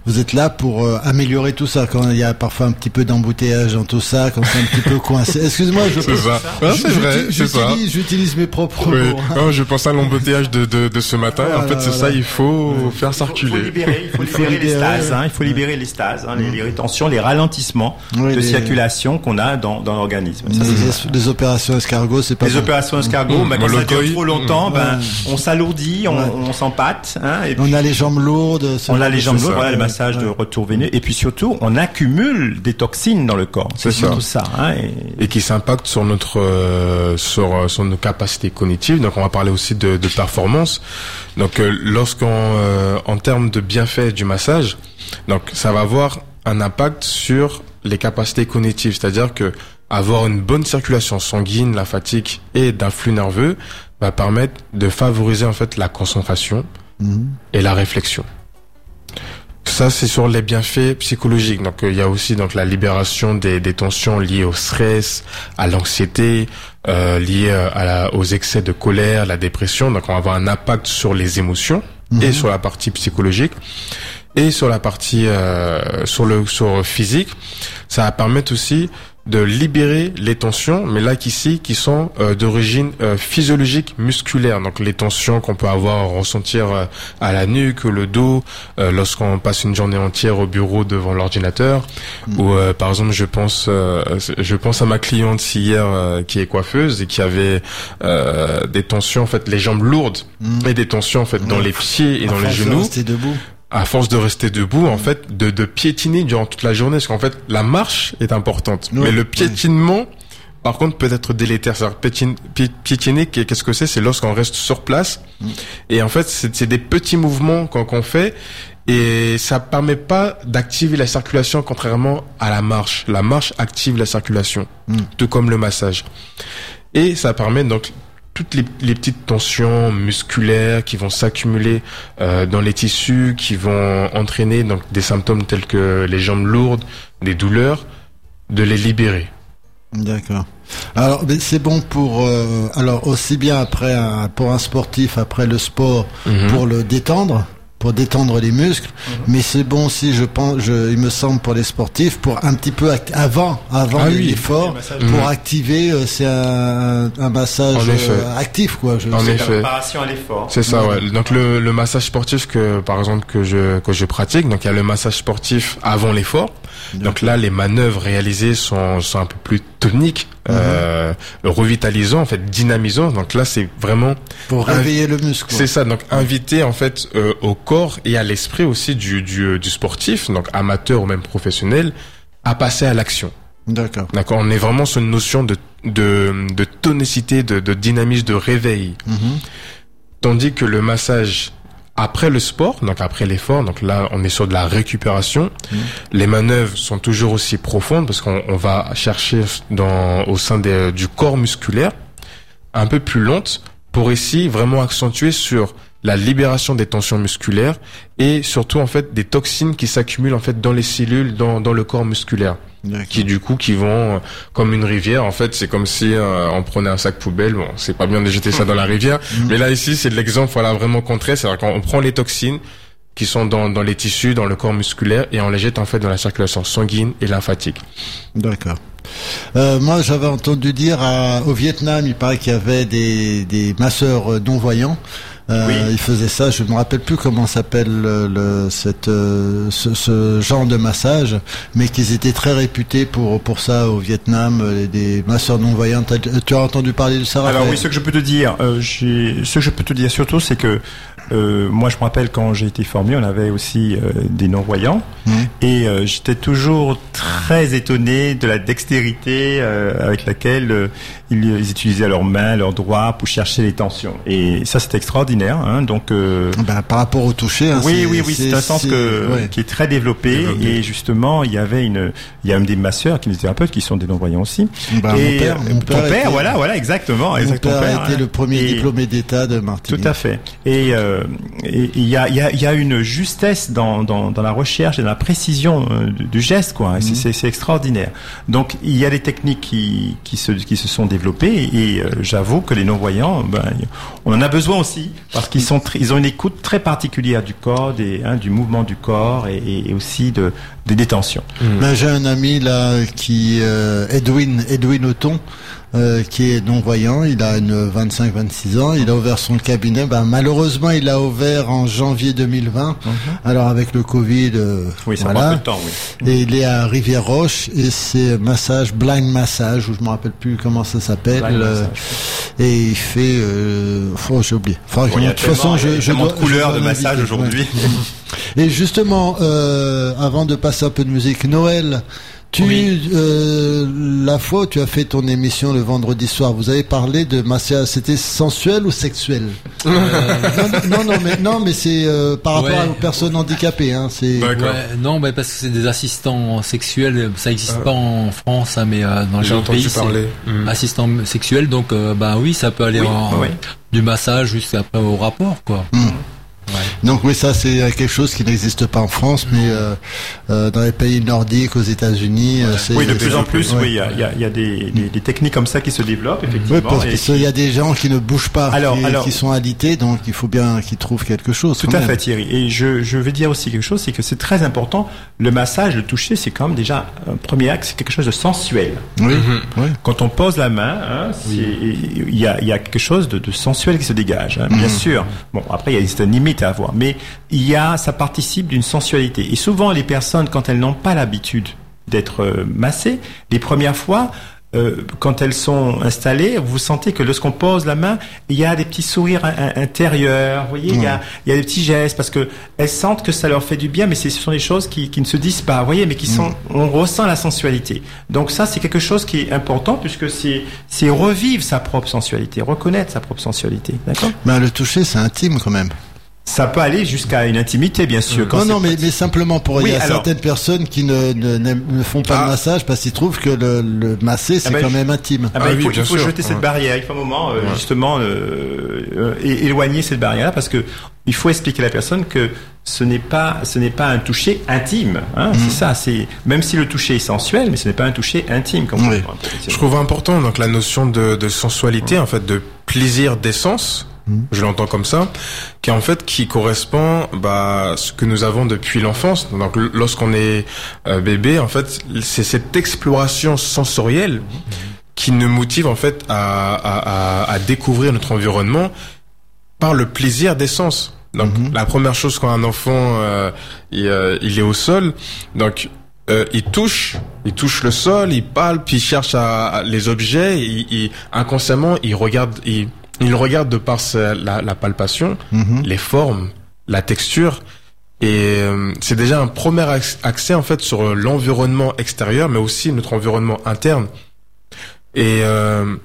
vous êtes là pour euh, améliorer tout ça. Quand il y a parfois un petit peu d'embouteillage dans tout ça, quand c'est un petit peu coincé. Excuse-moi, je. Ah, c'est vrai, j'utilise- mes propres Oui. mots. hein. Oh, je pense à l'embouteillage de, de, de ce matin. en fait, c'est voilà. ça, il faut faire Il faut circuler. libérer, il faut Il faut libérer les stases, hein, il faut libérer les stases, hein, les, les rétentions, les ralentissements Oui, de les- circulation qu'on a dans, dans l'organisme. Les, les opérations escargots, c'est pas les bon. opérations escargot, Mmh, bah, quand ça dure trop longtemps, ben, Ouais. on s'alourdit, on, s'empâte, hein, et On a les jambes lourdes. On a les jambes lourdes, voilà, le Ouais. massage de retour veineux, et puis surtout, on accumule des toxines dans le corps. C'est C'est ça. surtout ça. hein, et- Et qui s'impacte sur notre, euh, sur, euh, sur nos capacités cognitives. Donc, on va parler aussi de, de performance. Donc, euh, lorsqu'on, euh, en termes de bienfaits du massage, donc, ça va avoir un impact sur les capacités cognitives. C'est-à-dire que avoir une bonne circulation sanguine, lymphatique et d'un flux nerveux va permettre de favoriser, en fait, la concentration Mhm. et la réflexion. Ça, c'est sur les bienfaits psychologiques. Donc, euh, il y a aussi donc la libération des, des tensions liées au stress, à l'anxiété, euh, liées euh, à la- aux excès de colère, la dépression. Donc, on va avoir un impact sur les émotions et sur la partie psychologique et sur la partie euh, sur le sur physique. Ça va permettre aussi de libérer les tensions, mais là qu'ici, qui sont euh, d'origine euh, physiologique musculaire. Donc les tensions qu'on peut avoir ressentir euh, à la nuque, le dos, euh, lorsqu'on passe une journée entière au bureau devant l'ordinateur, ou euh, par exemple, je pense, euh, je pense à ma cliente hier euh, qui est coiffeuse et qui avait euh, des tensions, en fait, les jambes lourdes et des tensions en fait dans les pieds et dans les genoux. debout. À force de rester debout, en fait, de, de piétiner durant toute la journée, parce qu'en fait, la marche est importante, mais le piétinement par contre peut être délétère. Pi- piétiner, qu'est- qu'est-ce que c'est? C'est lorsqu'on reste sur place. Et en fait c'est c'est des petits mouvements qu'on fait. Et ça permet pas d'activer la circulation contrairement à la marche. La marche active la circulation, tout comme le massage. Et ça permet donc toutes les, les petites tensions musculaires qui vont s'accumuler euh, dans les tissus, qui vont entraîner donc des symptômes tels que les jambes lourdes, des douleurs, de les libérer. D'accord. Alors, c'est bon pour euh, alors aussi bien après un, pour un sportif après le sport Mhm. pour le détendre, pour détendre les muscles, mais c'est bon aussi, je pense, je, il me semble pour les sportifs pour un petit peu avant avant Ah l'effort Le pour Mhm. activer. euh, c'est un, un massage En effet. euh, actif quoi. Je En effet. préparation à l'effort. C'est ça, ouais. Donc le, le massage sportif que par exemple que je que je pratique, donc il y a le massage sportif avant l'effort. Donc là, les manœuvres réalisées sont sont un peu plus toniques, euh, revitalisant, en fait, dynamisant. Donc là, c'est vraiment Pour réveiller le muscle. C'est ça, donc inviter en fait euh, au corps et à l'esprit aussi du, du, du sportif, donc amateur ou même professionnel, à passer à l'action. D'accord. D'accord, on est vraiment sur une notion de de, de tonicité, de, de dynamisme, de réveil. Mhm. Tandis que le massage après le sport, donc après l'effort, donc là on est sur de la récupération. Les manœuvres sont toujours aussi profondes parce qu'on on va chercher dans au sein des- du corps musculaire un peu plus lente pour ici vraiment accentuer sur la libération des tensions musculaires et surtout en fait des toxines qui s'accumulent en fait dans les cellules dans, dans le corps musculaire. Qui du coup qui vont euh, comme une rivière en fait c'est comme si euh, on prenait un sac poubelle. Bon c'est pas bien de jeter ça dans la rivière. Mais là ici c'est l'exemple voilà vraiment contraire. C'est-à-dire qu'on prend les toxines qui sont dans, dans les tissus dans le corps musculaire et on les jette en fait dans la circulation sanguine et lymphatique. D'accord. Euh, moi, j'avais entendu dire à- au Vietnam, il paraît qu'il y avait des, des masseurs non voyants. Euh, Oui. Ils faisaient ça. Je me rappelle plus comment s'appelle le, le- cette euh, ce, ce genre de massage, mais qu'ils étaient très réputés pour pour ça au Vietnam. euh, Des masseurs non voyants. Tu as entendu parler de ça Alors oui, ce que je peux te dire, ce que je peux te dire surtout, c'est que euh, moi, je me rappelle quand j'ai été formé, on avait aussi euh, des non-voyants, Mhm. et euh, j'étais toujours très étonné de la dextérité avec laquelle ils, ils utilisaient leurs mains, leurs doigts pour chercher les tensions. Et ça, c'est extraordinaire. Hein, donc euh, Ben, par rapport au toucher. hein, oui, c'est- oui, oui, c'est un sens que, ouais. qui est très développé, Développé. et justement, il y avait une, il y a même des masseurs, kinésithérapeutes, qui sont des non-voyants aussi. Ben, et mon père, ton père était- voilà, voilà, exactement, Mon exactement. père été hein. le premier Et- diplômé d'État de Martinique. Tout à fait. Et il y a, il y, a, il y a une justesse dans, dans, dans la recherche et dans la précision euh, du, du geste, quoi. Et c'est- extraordinaire. Donc il y a des techniques qui, qui, se, qui se sont développées et euh, j'avoue que les non-voyants, ben, on en a besoin aussi parce qu'ils sont, tr- ils ont une écoute très particulière du corps, des, hein, du mouvement du corps et, aussi de, des détentions. Ben, j'ai un ami là qui euh, Edwin Edwin Auton euh, qui est non voyant, il a une 25-26 ans, il a ouvert son cabinet. Ben, malheureusement, il l'a ouvert en janvier 2020. Alors avec le Covid, euh, Oui, ça prend un voilà. peu de temps, oui. Et il est à Rivière Roche et c'est massage blind massage ou je me rappelle plus comment ça s'appelle. Blind euh, massage. et il fait, euh, oh, j'ai oublié. Enfin, Bon, de toute façon, je, je dois, de couleurs je de dois massage l'inviter, aujourd'hui. ouais. Et justement, euh, avant de passer un peu de musique, Noël, tu, Oui. euh, la fois où tu as fait ton émission le vendredi soir, vous avez parlé de massage, c'était sensuel ou sexuel? Non, non, non, mais non, mais c'est euh, par rapport Ouais. aux personnes handicapées, hein. C'est. Ouais, non, mais parce que c'est des assistants sexuels, ça existe pas en France, hein, mais euh, dans les j'ai autres entendu pays, c'est parler Mm. assistant sexuel, donc euh, bah oui, ça peut aller Oui, en, oui. du massage jusqu'à après au rapport, quoi. Donc oui, ça c'est euh, quelque chose qui n'existe pas en France, mais euh, euh, dans les pays nordiques, aux États-Unis, c'est Oui, de plus en plus, ouais. oui, il y a, il y a- il y a des, des, des techniques comme ça qui se développent, effectivement. Oui, parce qu'il y a des gens qui ne bougent pas, Alors, qui, alors- qui sont alités, donc il faut bien qu'ils trouvent quelque chose. Tout à même. fait Thierry. Et je, je veux dire aussi quelque chose, c'est que c'est très important. Le massage, le toucher, c'est quand même déjà un premier acte, c'est quelque chose de sensuel. Oui, oui. Quand on pose la main, hein, c'est- il y, a, il y a quelque chose de, de sensuel qui se dégage. hein, Bien sûr. Bon, après il y a limites à avoir, mais il y a, ça participe d'une sensualité. Et souvent les personnes, quand elles n'ont pas l'habitude d'être euh, massées, les premières fois, euh, quand elles sont installées, vous sentez que lorsqu'on pose la main, il y a des petits sourires in- in- intérieurs. Vous voyez, il y a, il y a des petits gestes parce que elles sentent que ça leur fait du bien, mais ce sont des choses qui, qui ne se disent pas. Vous voyez, mais qui sont, on ressent la sensualité. Donc ça, c'est quelque chose qui est important puisque c'est, c'est revivre sa propre sensualité, reconnaître sa propre sensualité. D'accord? Ben, le toucher, c'est intime quand même. Ça peut aller jusqu'à une intimité, bien sûr. quand non, c'est non, mais, simplement pour il y Oui, a alors. certaines personnes qui ne, ne, n'aiment- ne font pas Ah. de massage parce qu'ils trouvent que le, le masser c'est Ah ben, quand je- même intime. Ah bah, Ah il oui, faut, il jeter cette barrière. Il faut un moment euh, justement euh, euh, éloigner cette barrière-là parce que il faut expliquer à la personne que ce n'est pas ce n'est pas un toucher intime. Hein, C'est ça. C'est même si le toucher est sensuel, mais ce n'est pas un toucher intime. Comme Oui. Je trouve important donc la notion de, de sensualité, en fait, de plaisir d'essence. Je l'entends comme ça, qui en fait qui correspond bah à ce que nous avons depuis l'enfance. Donc lorsqu'on est euh, bébé, en fait, c'est cette exploration sensorielle qui nous motive en fait à, à, à, à découvrir notre environnement par le plaisir d'essence. Donc la première chose quand un enfant euh, il, euh, il est au sol, donc euh, il touche, il touche le sol, il palpe, il cherche à, à- les objets, il, il- inconsciemment il regarde, il, il regarde de par sa- la, la palpation, Mhm. les formes, la texture. Et euh, c'est déjà un premier accès en fait sur l'environnement extérieur, mais aussi notre environnement interne. Et euh,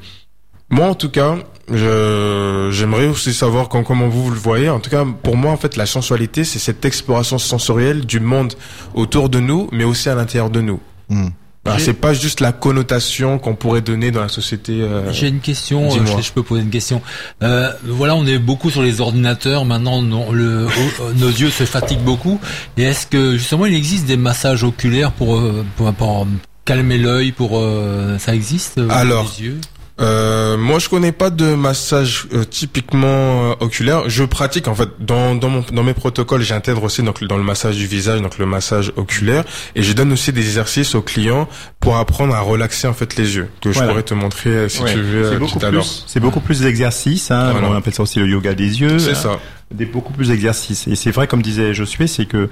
moi, en tout cas, j'aimerais aussi savoir quand, comment vous, vous le voyez. En tout cas, pour moi, en fait, la sensualité, c'est cette exploration sensorielle du monde autour de nous, mais aussi à l'intérieur de nous. Mm. Alors, J'ai- c'est pas juste la connotation qu'on pourrait donner dans la société. euh, J'ai une question, euh, dis-moi. je, je peux poser une question. Euh, voilà, on est beaucoup sur les ordinateurs. Maintenant, non, le, o- nos yeux se fatiguent beaucoup. Et est-ce que justement, il existe des massages oculaires pour euh, pour, pour calmer l'œil Pour euh, ça existe euh, Alors, les yeux? Euh, moi, je connais pas de massage euh, typiquement euh, oculaire. Je pratique en fait dans dans mon dans mes protocoles, j'intègre aussi donc dans le massage du visage, donc le massage oculaire, et je donne aussi des exercices aux clients pour apprendre à relaxer en fait les yeux que je pourrais te montrer euh, si Ouais. tu veux euh, tout à l'heure. c'est beaucoup plus d'exercices. Hein, Voilà. On appelle ça aussi le yoga des yeux. C'est hein. ça. Des beaucoup plus d'exercices. Et c'est vrai, comme disait Josué, c'est que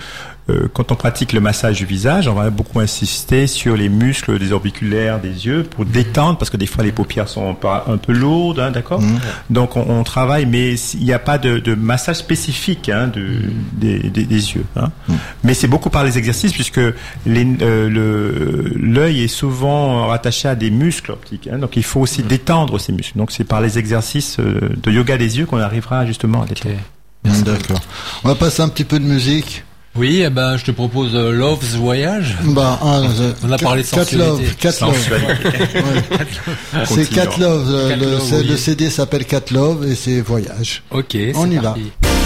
euh, quand on pratique le massage du visage, on va beaucoup insister sur les muscles des orbiculaires des yeux pour détendre, parce que des fois les paupières sont un peu, lourdes, hein, d'accord Donc on, on travaille, mais il n'y a pas de, de massage spécifique hein, de, des, des, des yeux. Hein. Mais c'est beaucoup par les exercices, puisque euh, l'œil est souvent rattaché à des muscles optiques. Hein, donc il faut aussi détendre ces muscles. Donc c'est par les exercices euh, de yoga des yeux qu'on arrivera justement à détendre. D'accord. On va passer un petit peu de musique. Oui, eh ben, je te propose euh, Love's Voyage. Bah, ah, On a parlé de Cat. Love, Cat Love. Ouais. C'est Cat Love. euh, Cat le, Love, c'est- oui. le CD s'appelle Cat Love et c'est Voyage. Ok, c'est On y va. parti. C'est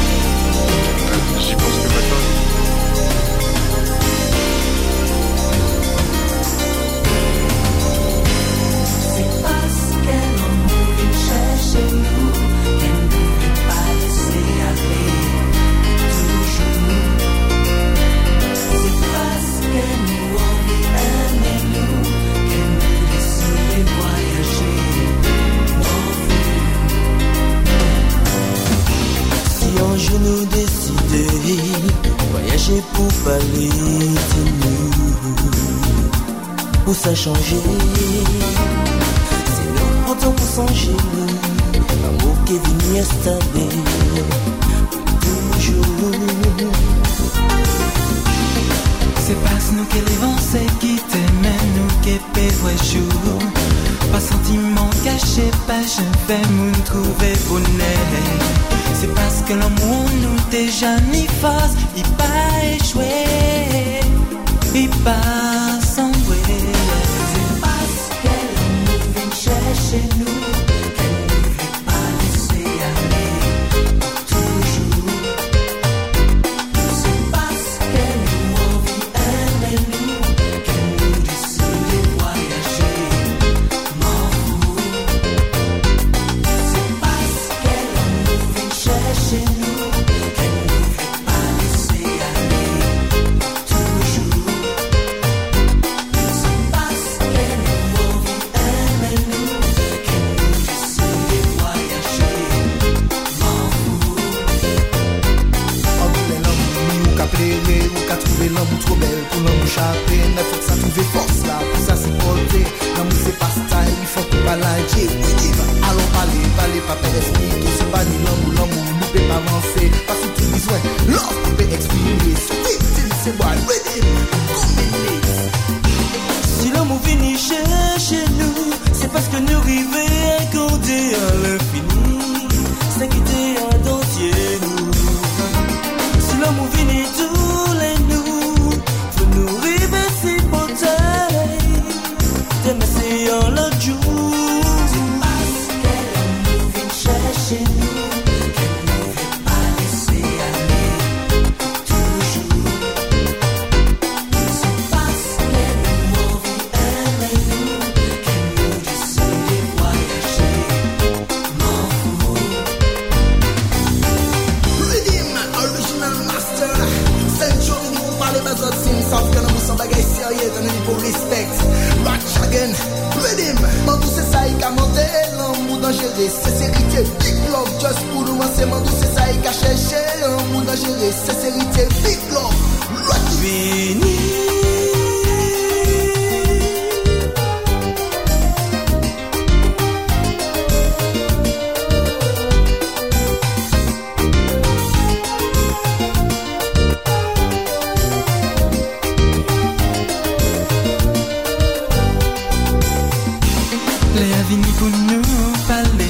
Le avini pou nou pale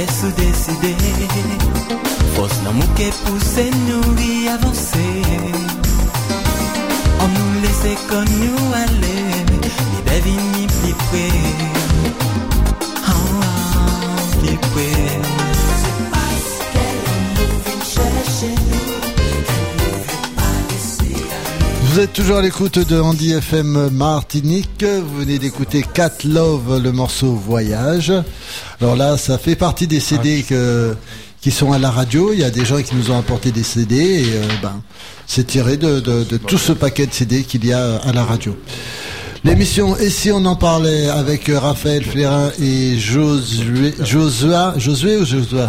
E sou deside Fos nan mou ke puse nou y avanse An nou lese kon nou ale Li devini pli pre Vous êtes toujours à l'écoute de Andy FM Martinique. Vous venez d'écouter Cat Love, le morceau Voyage. Alors là, ça fait partie des CD que, qui sont à la radio. Il y a des gens qui nous ont apporté des CD et euh, ben, c'est tiré de, de, de tout ce paquet de CD qu'il y a à la radio. L'émission Et si on en parlait avec Raphaël Flérin et Josué, Josué, Josué ou Josué?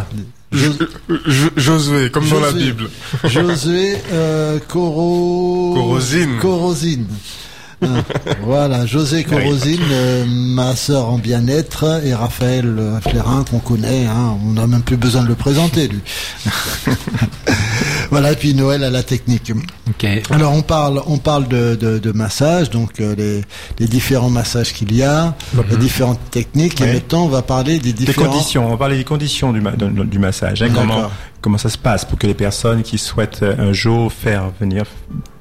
Jo- Jo- Josué, comme dans la. Bible. Josué euh, Coro... Corosine. Corosine. Hein, voilà, José Corosine, euh, ma sœur en bien-être, et Raphaël euh, Flérin qu'on connaît, hein, on n'a même plus besoin de le présenter, lui. voilà, et puis Noël à la technique. Alors on parle, on parle de, de, de massage, donc euh, les, les différents massages qu'il y a, les différentes techniques, et Ouais. maintenant on va parler des Des différents... conditions, on va parler des conditions du, ma- de- de- du massage. hein, comment, comment ça se passe pour que les personnes qui souhaitent euh, un jour faire venir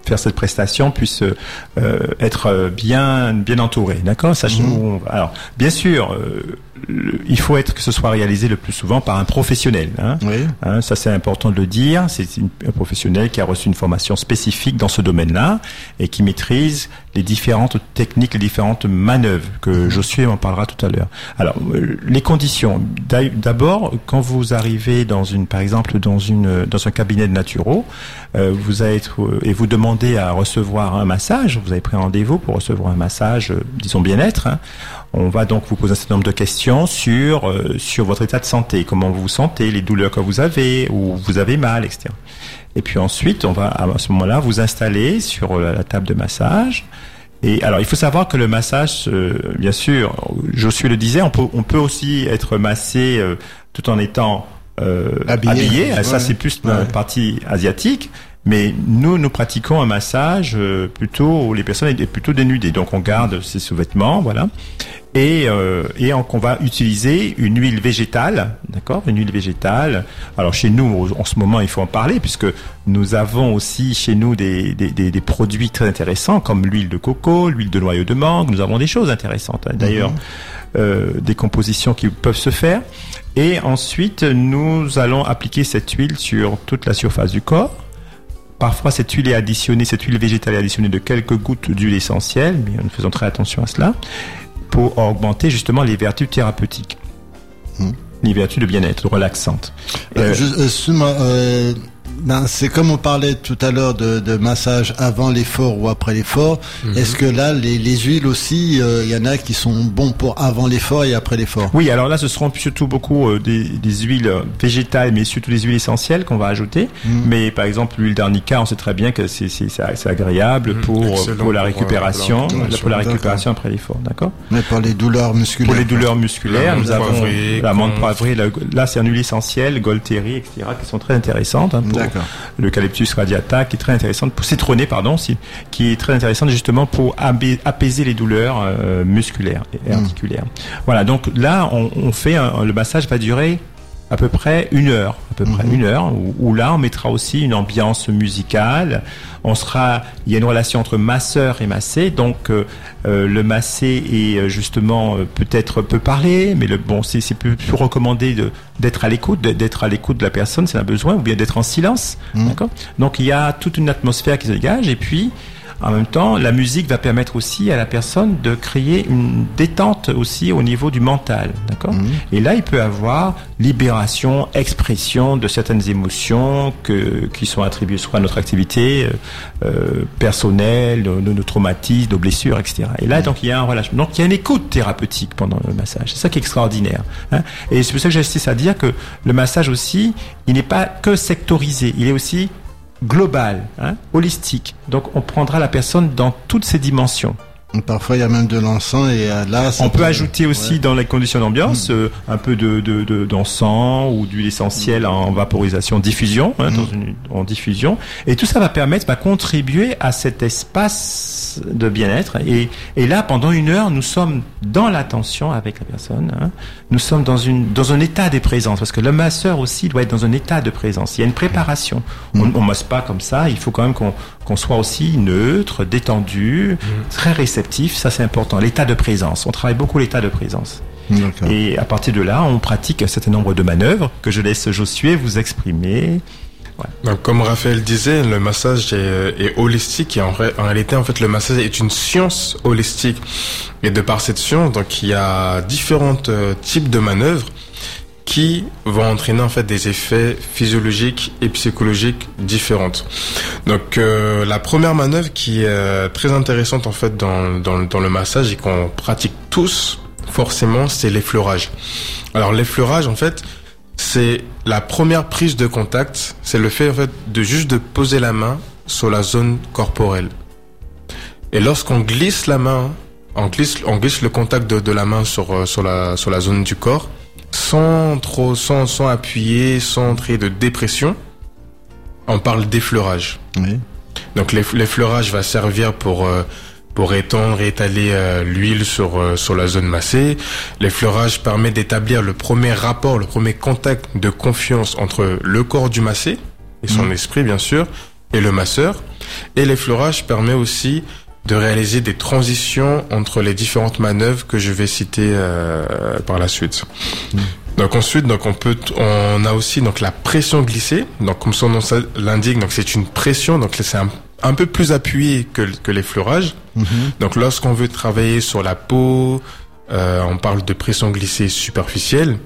faire cette prestation puissent euh, être euh, bien bien entourées. D'accord? Sachez Mhm. on va. Alors, bien sûr, euh, le- il faut être que ce soit réalisé le plus souvent par un professionnel. Hein. Oui. Hein, ça c'est important de le dire. C'est un professionnel qui a reçu une formation spécifique dans ce domaine-là et qui maîtrise les différentes techniques, les différentes manœuvres que Josué en parlera tout à l'heure. Alors euh, les conditions. D'a- D'abord, quand vous arrivez dans une, par exemple, dans une dans un cabinet de naturaux, euh, vous allez être euh, et vous demandez à recevoir un massage. Vous avez pris rendez-vous pour recevoir un massage, disons bien-être. hein. On va donc vous poser un certain nombre de questions sur euh, sur votre état de santé, comment vous vous sentez, les douleurs que vous avez, ou vous avez mal, etc. Et puis ensuite, on va à ce moment-là vous installer sur la, table de massage. Et alors, il faut savoir que le massage, euh, bien sûr, Josué le disait, on peut, on peut aussi être massé euh, tout en étant euh, Habillé. habillé. Ouais. Ça, c'est plus la Ouais. partie asiatique. Mais nous, nous pratiquons un massage euh, plutôt où les personnes étaient plutôt dénudées. Donc, on garde ses sous-vêtements, voilà. Et, euh, et on, va utiliser une huile végétale, d'accord, une huile végétale. Alors chez nous, en ce moment, il faut en parler puisque nous avons aussi chez nous des, des, des, des produits très intéressants comme l'huile de coco, l'huile de noyau de mangue. Nous avons des choses intéressantes. hein. D'ailleurs, euh, des compositions qui peuvent se faire. Et ensuite, nous allons appliquer cette huile sur toute la surface du corps. Parfois, cette huile est additionnée, cette huile végétale est additionnée de quelques gouttes d'huile essentielle, mais nous faisons très attention à cela, pour augmenter justement les vertus thérapeutiques. Hmm. Les vertus de bien-être, relaxantes. Euh, Euh, euh, euh, Ben, c'est comme on parlait tout à l'heure de, de massage avant l'effort ou après l'effort. Mhm. Est-ce que là, les, les huiles aussi, euh, il y en a qui sont bons pour avant l'effort et après l'effort? Oui, alors là, ce seront surtout beaucoup euh, des, des huiles euh, végétales, mais surtout des huiles essentielles qu'on va ajouter. Mhm. Mais par exemple, l'huile d'arnica, on sait très bien que c'est c'est- c'est- c'est agréable Mhm. pour, Excellent pour la euh, récupération, pour la pour la récupération après l'effort, d'accord? Mais pour les douleurs musculaires. Pour les douleurs musculaires, nous avons l'amande con- poivrée, là c'est une huile essentielle, Golteri, etc., qui sont très intéressantes hein, pour. L'eucalyptus radiata, qui est très intéressante pour citronner, pardon, si- qui est très intéressante justement pour apaiser les douleurs euh, musculaires et Mm. articulaires. Voilà, donc là on, on fait un- le massage va durer à peu près une heure, peu près Mhm. une heure, où, où là on mettra aussi une ambiance musicale. On sera, il y a une relation entre masseur et massé, donc euh, euh, le massé est euh, justement euh, peut-être peut parler, mais le bon c'est c'est plus, plus recommandé de d'être à l'écoute, d'être à l'écoute de la personne si elle a besoin, ou bien d'être en silence, Mhm. d'accord? Donc il y a toute une atmosphère qui se dégage, et puis en même temps, la musique va permettre aussi à la personne de créer une détente aussi au niveau du mental, d'accord Mhm. Et là, il peut avoir libération, expression de certaines émotions que, qui sont attribuées soit à notre activité euh, euh, personnelle, de, de nos traumatismes, nos blessures, etc. Et là, donc, il y a un relâchement. Donc, il y a une écoute thérapeutique pendant le massage. C'est ça qui est extraordinaire. hein. Et c'est pour ça que j'insiste à dire que le massage aussi, il n'est pas que sectorisé, il est aussi global, hein, holistique. Donc, on prendra la personne dans toutes ses dimensions. Parfois, il y a même de l'encens et euh, là, ça On peut ajouter aussi ouais. dans les conditions d'ambiance euh, un peu de de- de- d'encens ou d'huile essentielle en vaporisation, diffusion, hein, dans une, en diffusion, et tout ça va permettre, va contribuer à cet espace de bien-être. Et, et là, pendant une heure, nous sommes dans l'attention avec la personne. hein. Nous sommes dans une dans un état de présence, parce que le masseur aussi doit être dans un état de présence. Il y a une préparation. On, on masse pas comme ça. Il faut quand même qu'on qu'on soit aussi neutre, détendu, très réceptif. Ça, c'est important. L'état de présence. On travaille beaucoup l'état de présence. Et à partir de là, on pratique un certain nombre de manœuvres que je laisse Josué vous exprimer. Comme Raphaël disait, le massage est, est holistique et en, ré- en réalité, en fait, le massage est une science holistique. Et de par cette science, donc, il y a différents euh, types de manœuvres qui vont entraîner en fait des effets physiologiques et psychologiques différentes. Donc euh, la première manœuvre qui est très intéressante en fait dans, dans, dans le massage et qu'on pratique tous forcément, c'est l'effleurage. Alors l'effleurage en fait, c'est la première prise de contact, c'est le fait en fait de juste de poser la main sur la zone corporelle. Et lorsqu'on glisse la main, on glisse, on glisse le contact de, de la main sur, euh, sur, la, sur la zone du corps, sans trop, sans, sans appuyer, sans créer de dépression, on parle d'effleurage. Oui. Donc l'eff- l'effleurage va servir pour euh, pour étendre et étaler euh, l'huile sur euh, sur la zone massée. L'effleurage permet d'établir le premier rapport, le premier contact de confiance entre le corps du massé et son esprit bien sûr et le masseur. Et l'effleurage permet aussi de réaliser des transitions entre les différentes manœuvres que je vais citer euh, par la suite. Donc ensuite, donc on peut, on a aussi donc la pression glissée. Donc comme son nom l'indique, donc c'est une pression. Donc c'est un, un peu plus appuyé que, que l'effleurage. Donc lorsqu'on veut travailler sur la peau, euh, on parle de pression glissée superficielle.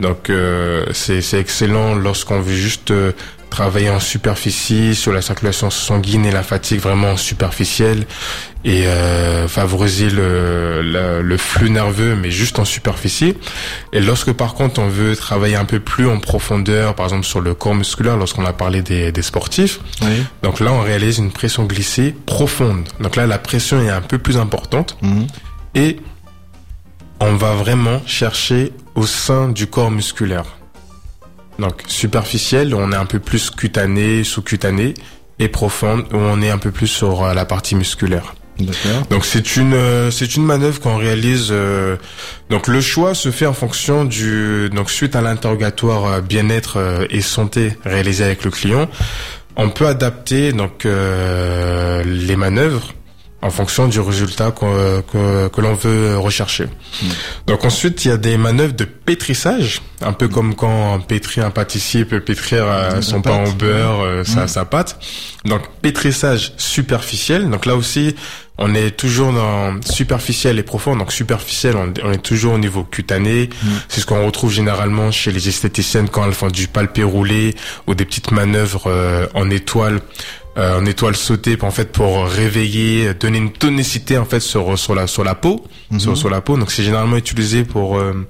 Donc euh, c'est excellent lorsqu'on veut juste euh, travailler en superficie sur la circulation sanguine et la fatigue vraiment superficielle et euh, favoriser le, le, le flux nerveux mais juste en superficie. Et lorsque par contre on veut travailler un peu plus en profondeur, par exemple sur le corps musculaire, lorsqu'on a parlé des, des sportifs, Oui. donc là on réalise une pression glissée profonde. Donc là la pression est un peu plus importante Mhm. et on va vraiment chercher au sein du corps musculaire. Donc superficielle, on est un peu plus cutané, sous-cutané, et profonde, où on est un peu plus sur euh, la partie musculaire. D'accord. Donc c'est une euh, c'est une manœuvre qu'on réalise. euh, donc le choix se fait en fonction du donc suite à l'interrogatoire euh, bien-être euh, et santé réalisé avec le client, on peut adapter donc euh, les manœuvres en fonction du résultat qu'on- que, que l'on veut rechercher. Donc ensuite, il y a des manœuvres de pétrissage, un peu comme quand on pétrit un pâtissier peut pétrir euh, son pain au beurre, euh, sa, Mm. sa pâte. Donc pétrissage superficiel. Donc là aussi, on est toujours dans superficiel et profond. Donc superficiel, on, on est toujours au niveau cutané. C'est ce qu'on retrouve généralement chez les esthéticiennes quand elles font du palpé roulé ou des petites manœuvres euh, en étoile. Euh, en étoile sautée en fait pour réveiller donner une tonicité en fait sur sur la sur la peau sur, sur la peau. Donc c'est généralement utilisé pour euh,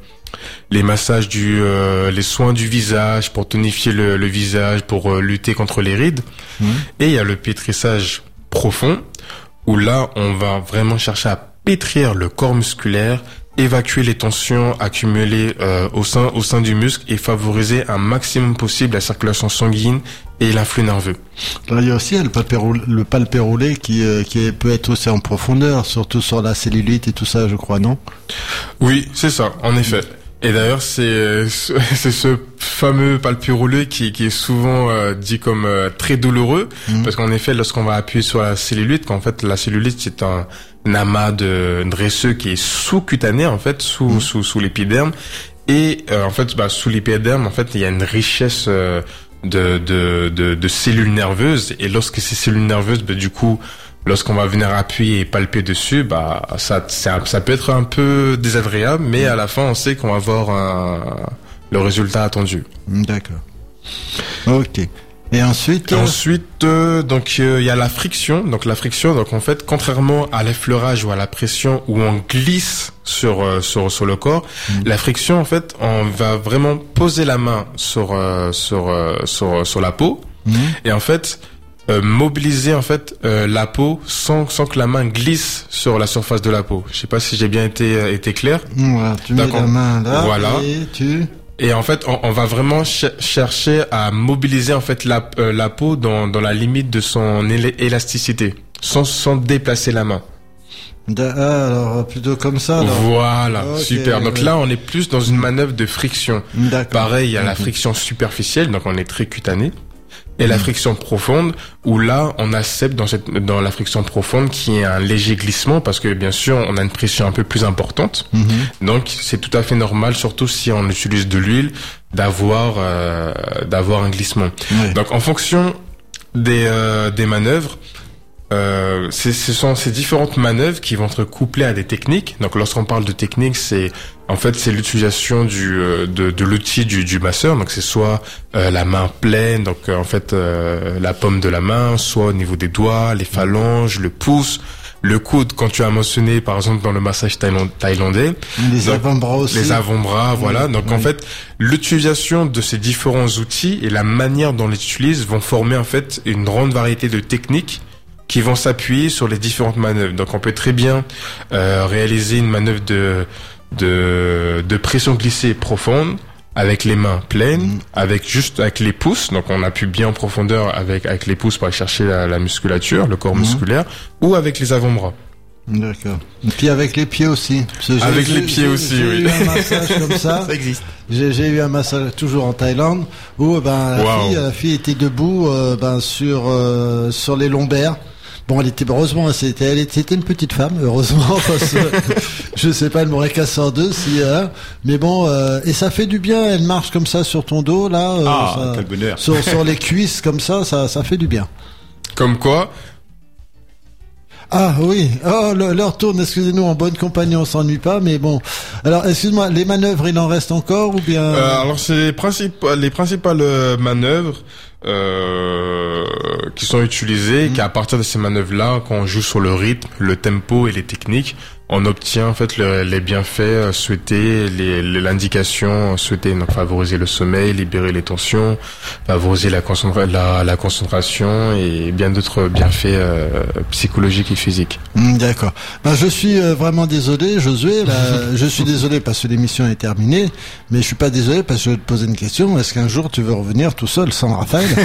les massages du euh, les soins du visage pour tonifier le, le visage pour euh, lutter contre les rides. Et il y a le pétrissage profond où là on va vraiment chercher à pétrir le corps musculaire évacuer les tensions accumulées euh, au sein au sein du muscle et favoriser un maximum possible la circulation sanguine et l'influx nerveux. Là, il y a aussi le palpé roulé, le palpé roulé qui, euh, qui peut être aussi en profondeur, surtout sur la cellulite et tout ça, je crois, non? Oui, c'est ça, en effet. Et d'ailleurs, c'est euh, ce- c'est ce fameux palpé roulé qui, qui est souvent euh, dit comme euh, très douloureux, parce qu'en effet, lorsqu'on va appuyer sur la cellulite, qu'en fait la cellulite c'est un, un amas de dresseux qui est sous-cutané en fait, sous sous sous l'épiderme, et euh, en fait, bah, sous l'épiderme, en fait, il y a une richesse euh, de, de, de, de cellules nerveuses, et lorsque ces cellules nerveuses, bah, du coup, lorsqu'on va venir appuyer et palper dessus, bah ça, ça, ça peut être un peu désagréable, mais à la fin, on sait qu'on va avoir un, le résultat attendu. D'accord. Ok. Et ensuite, Et ensuite, euh, donc euh, il y a la friction. Donc la friction, donc en fait, contrairement à l'effleurage ou à la pression où on glisse sur euh, sur sur le corps, la friction, en fait, on va vraiment poser la main sur euh, sur euh, sur sur la peau Mhm. et en fait euh, mobiliser en fait euh, la peau sans sans que la main glisse sur la surface de la peau. Je sais pas si j'ai bien été euh, été clair. Voilà, tu mets la main là Voilà. et tu... Et en fait, on, on va vraiment ch- chercher à mobiliser en fait la, euh, la peau dans, dans la limite de son éla- élasticité, sans, sans déplacer la main. Ah, alors plutôt comme ça. alors. Voilà, super. Donc ouais. là, on est plus dans une manœuvre de friction. Pareil, il y a la Mhm. friction superficielle, donc on est très cutané. Et la friction profonde, où là, on accepte dans cette, dans la friction profonde qui est un léger glissement, parce que bien sûr, on a une pression un peu plus importante. Mhm. Donc, c'est tout à fait normal, surtout si on utilise de l'huile, d'avoir, euh, d'avoir un glissement. Donc, en fonction des, euh, des manœuvres, euh, ce sont ces différentes manœuvres qui vont être couplées à des techniques. Donc, lorsqu'on parle de technique, c'est en fait c'est l'utilisation du euh, de, de l'outil du, du masseur. Donc, c'est soit euh, la main pleine, donc euh, en fait euh, la paume de la main, soit au niveau des doigts, les phalanges, le pouce. Le coude, quand tu as mentionné, par exemple, dans le massage thaïland- thaïlandais, Les avant-bras aussi. les avant-bras, voilà. Donc en fait, l'utilisation de ces différents outils et la manière dont on les utilise vont former en fait une grande variété de techniques qui vont s'appuyer sur les différentes manœuvres. Donc on peut très bien euh, réaliser une manœuvre de, de de pression glissée profonde avec les mains pleines, avec juste avec les pouces. Donc on appuie bien en profondeur avec avec les pouces pour aller chercher la, la musculature, le corps musculaire, ou avec les avant-bras. D'accord. Et puis avec les pieds aussi. J'ai- Avec j'ai- les pieds j'ai- aussi, J'ai oui. eu un massage comme ça. existe. J'ai j'ai eu un massage toujours en Thaïlande où ben la Wow. fille, la fille était debout euh, ben sur euh, sur les lombaires. Bon, elle était heureusement, c'était elle était c'était une petite femme, heureusement parce que je sais pas, elle m'aurait cassé en deux si. hein. mais bon, euh, et ça fait du bien. Elle marche comme ça sur ton dos là, euh, Ah, ça- quel bonheur. sur sur les cuisses comme ça, ça ça fait du bien. Comme quoi, Ah oui, oh l'heure tourne, excusez-nous, en bonne compagnie on s'ennuie pas, mais bon. Alors excuse-moi, les manœuvres il en reste encore ou bien? Euh, alors c'est les principales, les principales euh, manœuvres euh, qui sont utilisées, qui à partir de ces manœuvres-là, quand on joue sur le rythme, le tempo et les techniques, on obtient en fait le- les bienfaits euh, souhaités, les- les- l'indication souhaitée, donc favoriser le sommeil, libérer les tensions, favoriser la, concentra- la, la concentration et bien d'autres bienfaits euh, psychologiques et physiques. Hmm, D'accord. Ben, je suis euh, vraiment désolé, Josué. Là, je suis désolé parce que l'émission est terminée, mais je suis pas désolé parce que je vais te poser une question. Est-ce qu'un jour tu veux revenir tout seul sans Raphaël?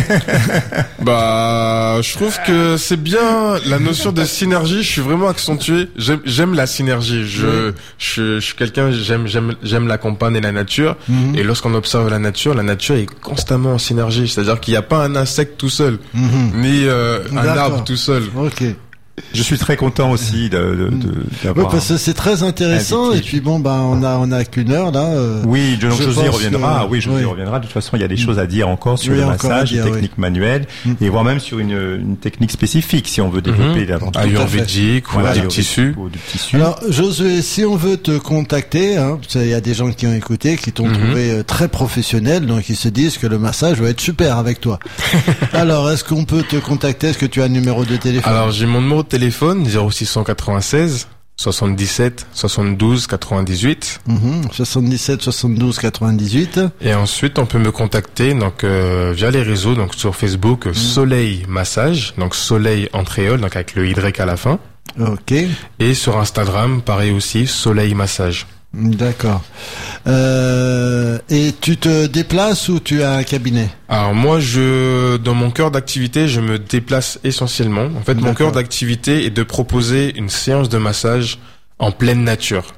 Bah, je trouve que c'est bien la notion de synergie. Je suis vraiment accentué. J'aime, j'aime la synergie. Je, je, je suis quelqu'un. J'aime, j'aime, j'aime la campagne et la nature. Mhm. Et lorsqu'on observe la nature, la nature est constamment en synergie. C'est-à-dire qu'il n'y a pas un insecte tout seul, Mhm. ni euh, un arbre tout seul. Je suis très content aussi de, de, de- Oui, d'avoir. parce que c'est très intéressant. invité. Et puis bon, bah, on a, on a qu'une heure là. euh, Oui, donc Je José pense reviendra. que- oui, José oui. reviendra. De toute façon, il y a des choses à dire encore sur Oui, le massage, dire, les techniques manuelles, Mm. et voire même sur une, une technique spécifique si on veut développer davantage. Ayurvédique ou Voilà, du tissu. ou du tissu. Alors, Josué, si on veut te contacter, hein, parce qu'il y a des gens qui ont écouté, qui t'ont Mhm. trouvé euh, très professionnel, donc ils se disent que le massage va être super avec toi. Alors, est-ce qu'on peut te contacter? Est-ce que tu as un numéro de téléphone? Alors j'ai mon numéro de téléphone 0696 77 72 98 Mhm, 77 72 98. et ensuite on peut me contacter donc euh, via les réseaux donc sur Facebook euh, Soleil Massage donc Soleil en créole donc avec le Y à la fin Ok, et sur Instagram pareil aussi Soleil Massage. D'accord. Euh, et tu te déplaces ou tu as un cabinet Alors moi je dans mon cœur d'activité je me déplace essentiellement. En fait mon cœur d'activité est de proposer une séance de massage en pleine nature.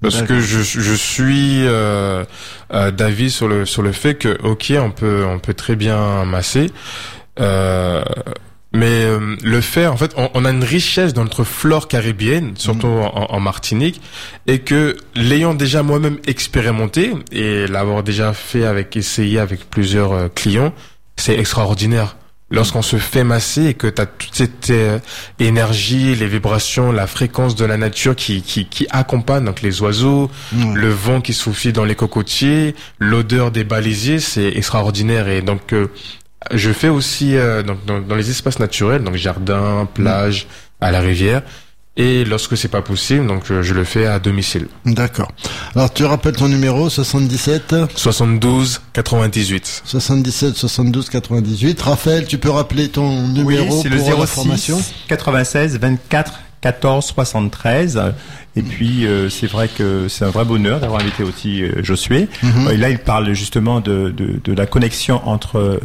Parce que je, je suis euh, euh, d'avis sur le sur le fait que ok on peut on peut très bien masser, euh, mais euh, le faire en fait on, on a une richesse dans notre flore caribéenne surtout en, en Martinique et que l'ayant déjà moi-même expérimenté et l'avoir déjà fait avec essayé avec plusieurs euh, clients c'est extraordinaire. Lorsqu'on se fait masser et que tu as toute cette euh, énergie, les vibrations, la fréquence de la nature qui, qui, qui accompagne donc les oiseaux, Mm. le vent qui souffle dans les cocotiers, l'odeur des balisiers, c'est extraordinaire. Et donc, euh, je fais aussi euh, donc, dans, dans les espaces naturels, donc jardin, plage, à la rivière. Et lorsque c'est pas possible, donc euh, je le fais à domicile. D'accord. Alors, tu rappelles ton numéro 77 72 98. 77 72 98. Raphaël, tu peux rappeler ton Oui, numéro le pour la formation? 06 96 24 14 73. Et puis euh, c'est vrai que c'est un vrai bonheur d'avoir invité aussi euh, Josué. Mhm. Et là, il parle justement de, de, de la connexion entre euh,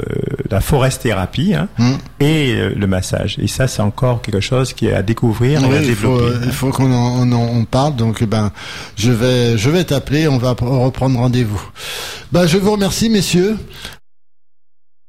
la forest-thérapie hein, Mhm. et euh, le massage. Et ça, c'est encore quelque chose qui est à découvrir et à il faut, développer. euh, il faut qu'on en, on en- on parle. Donc, eh ben, je vais, je vais t'appeler. On va reprendre rendez-vous. Ben, je vous remercie, messieurs.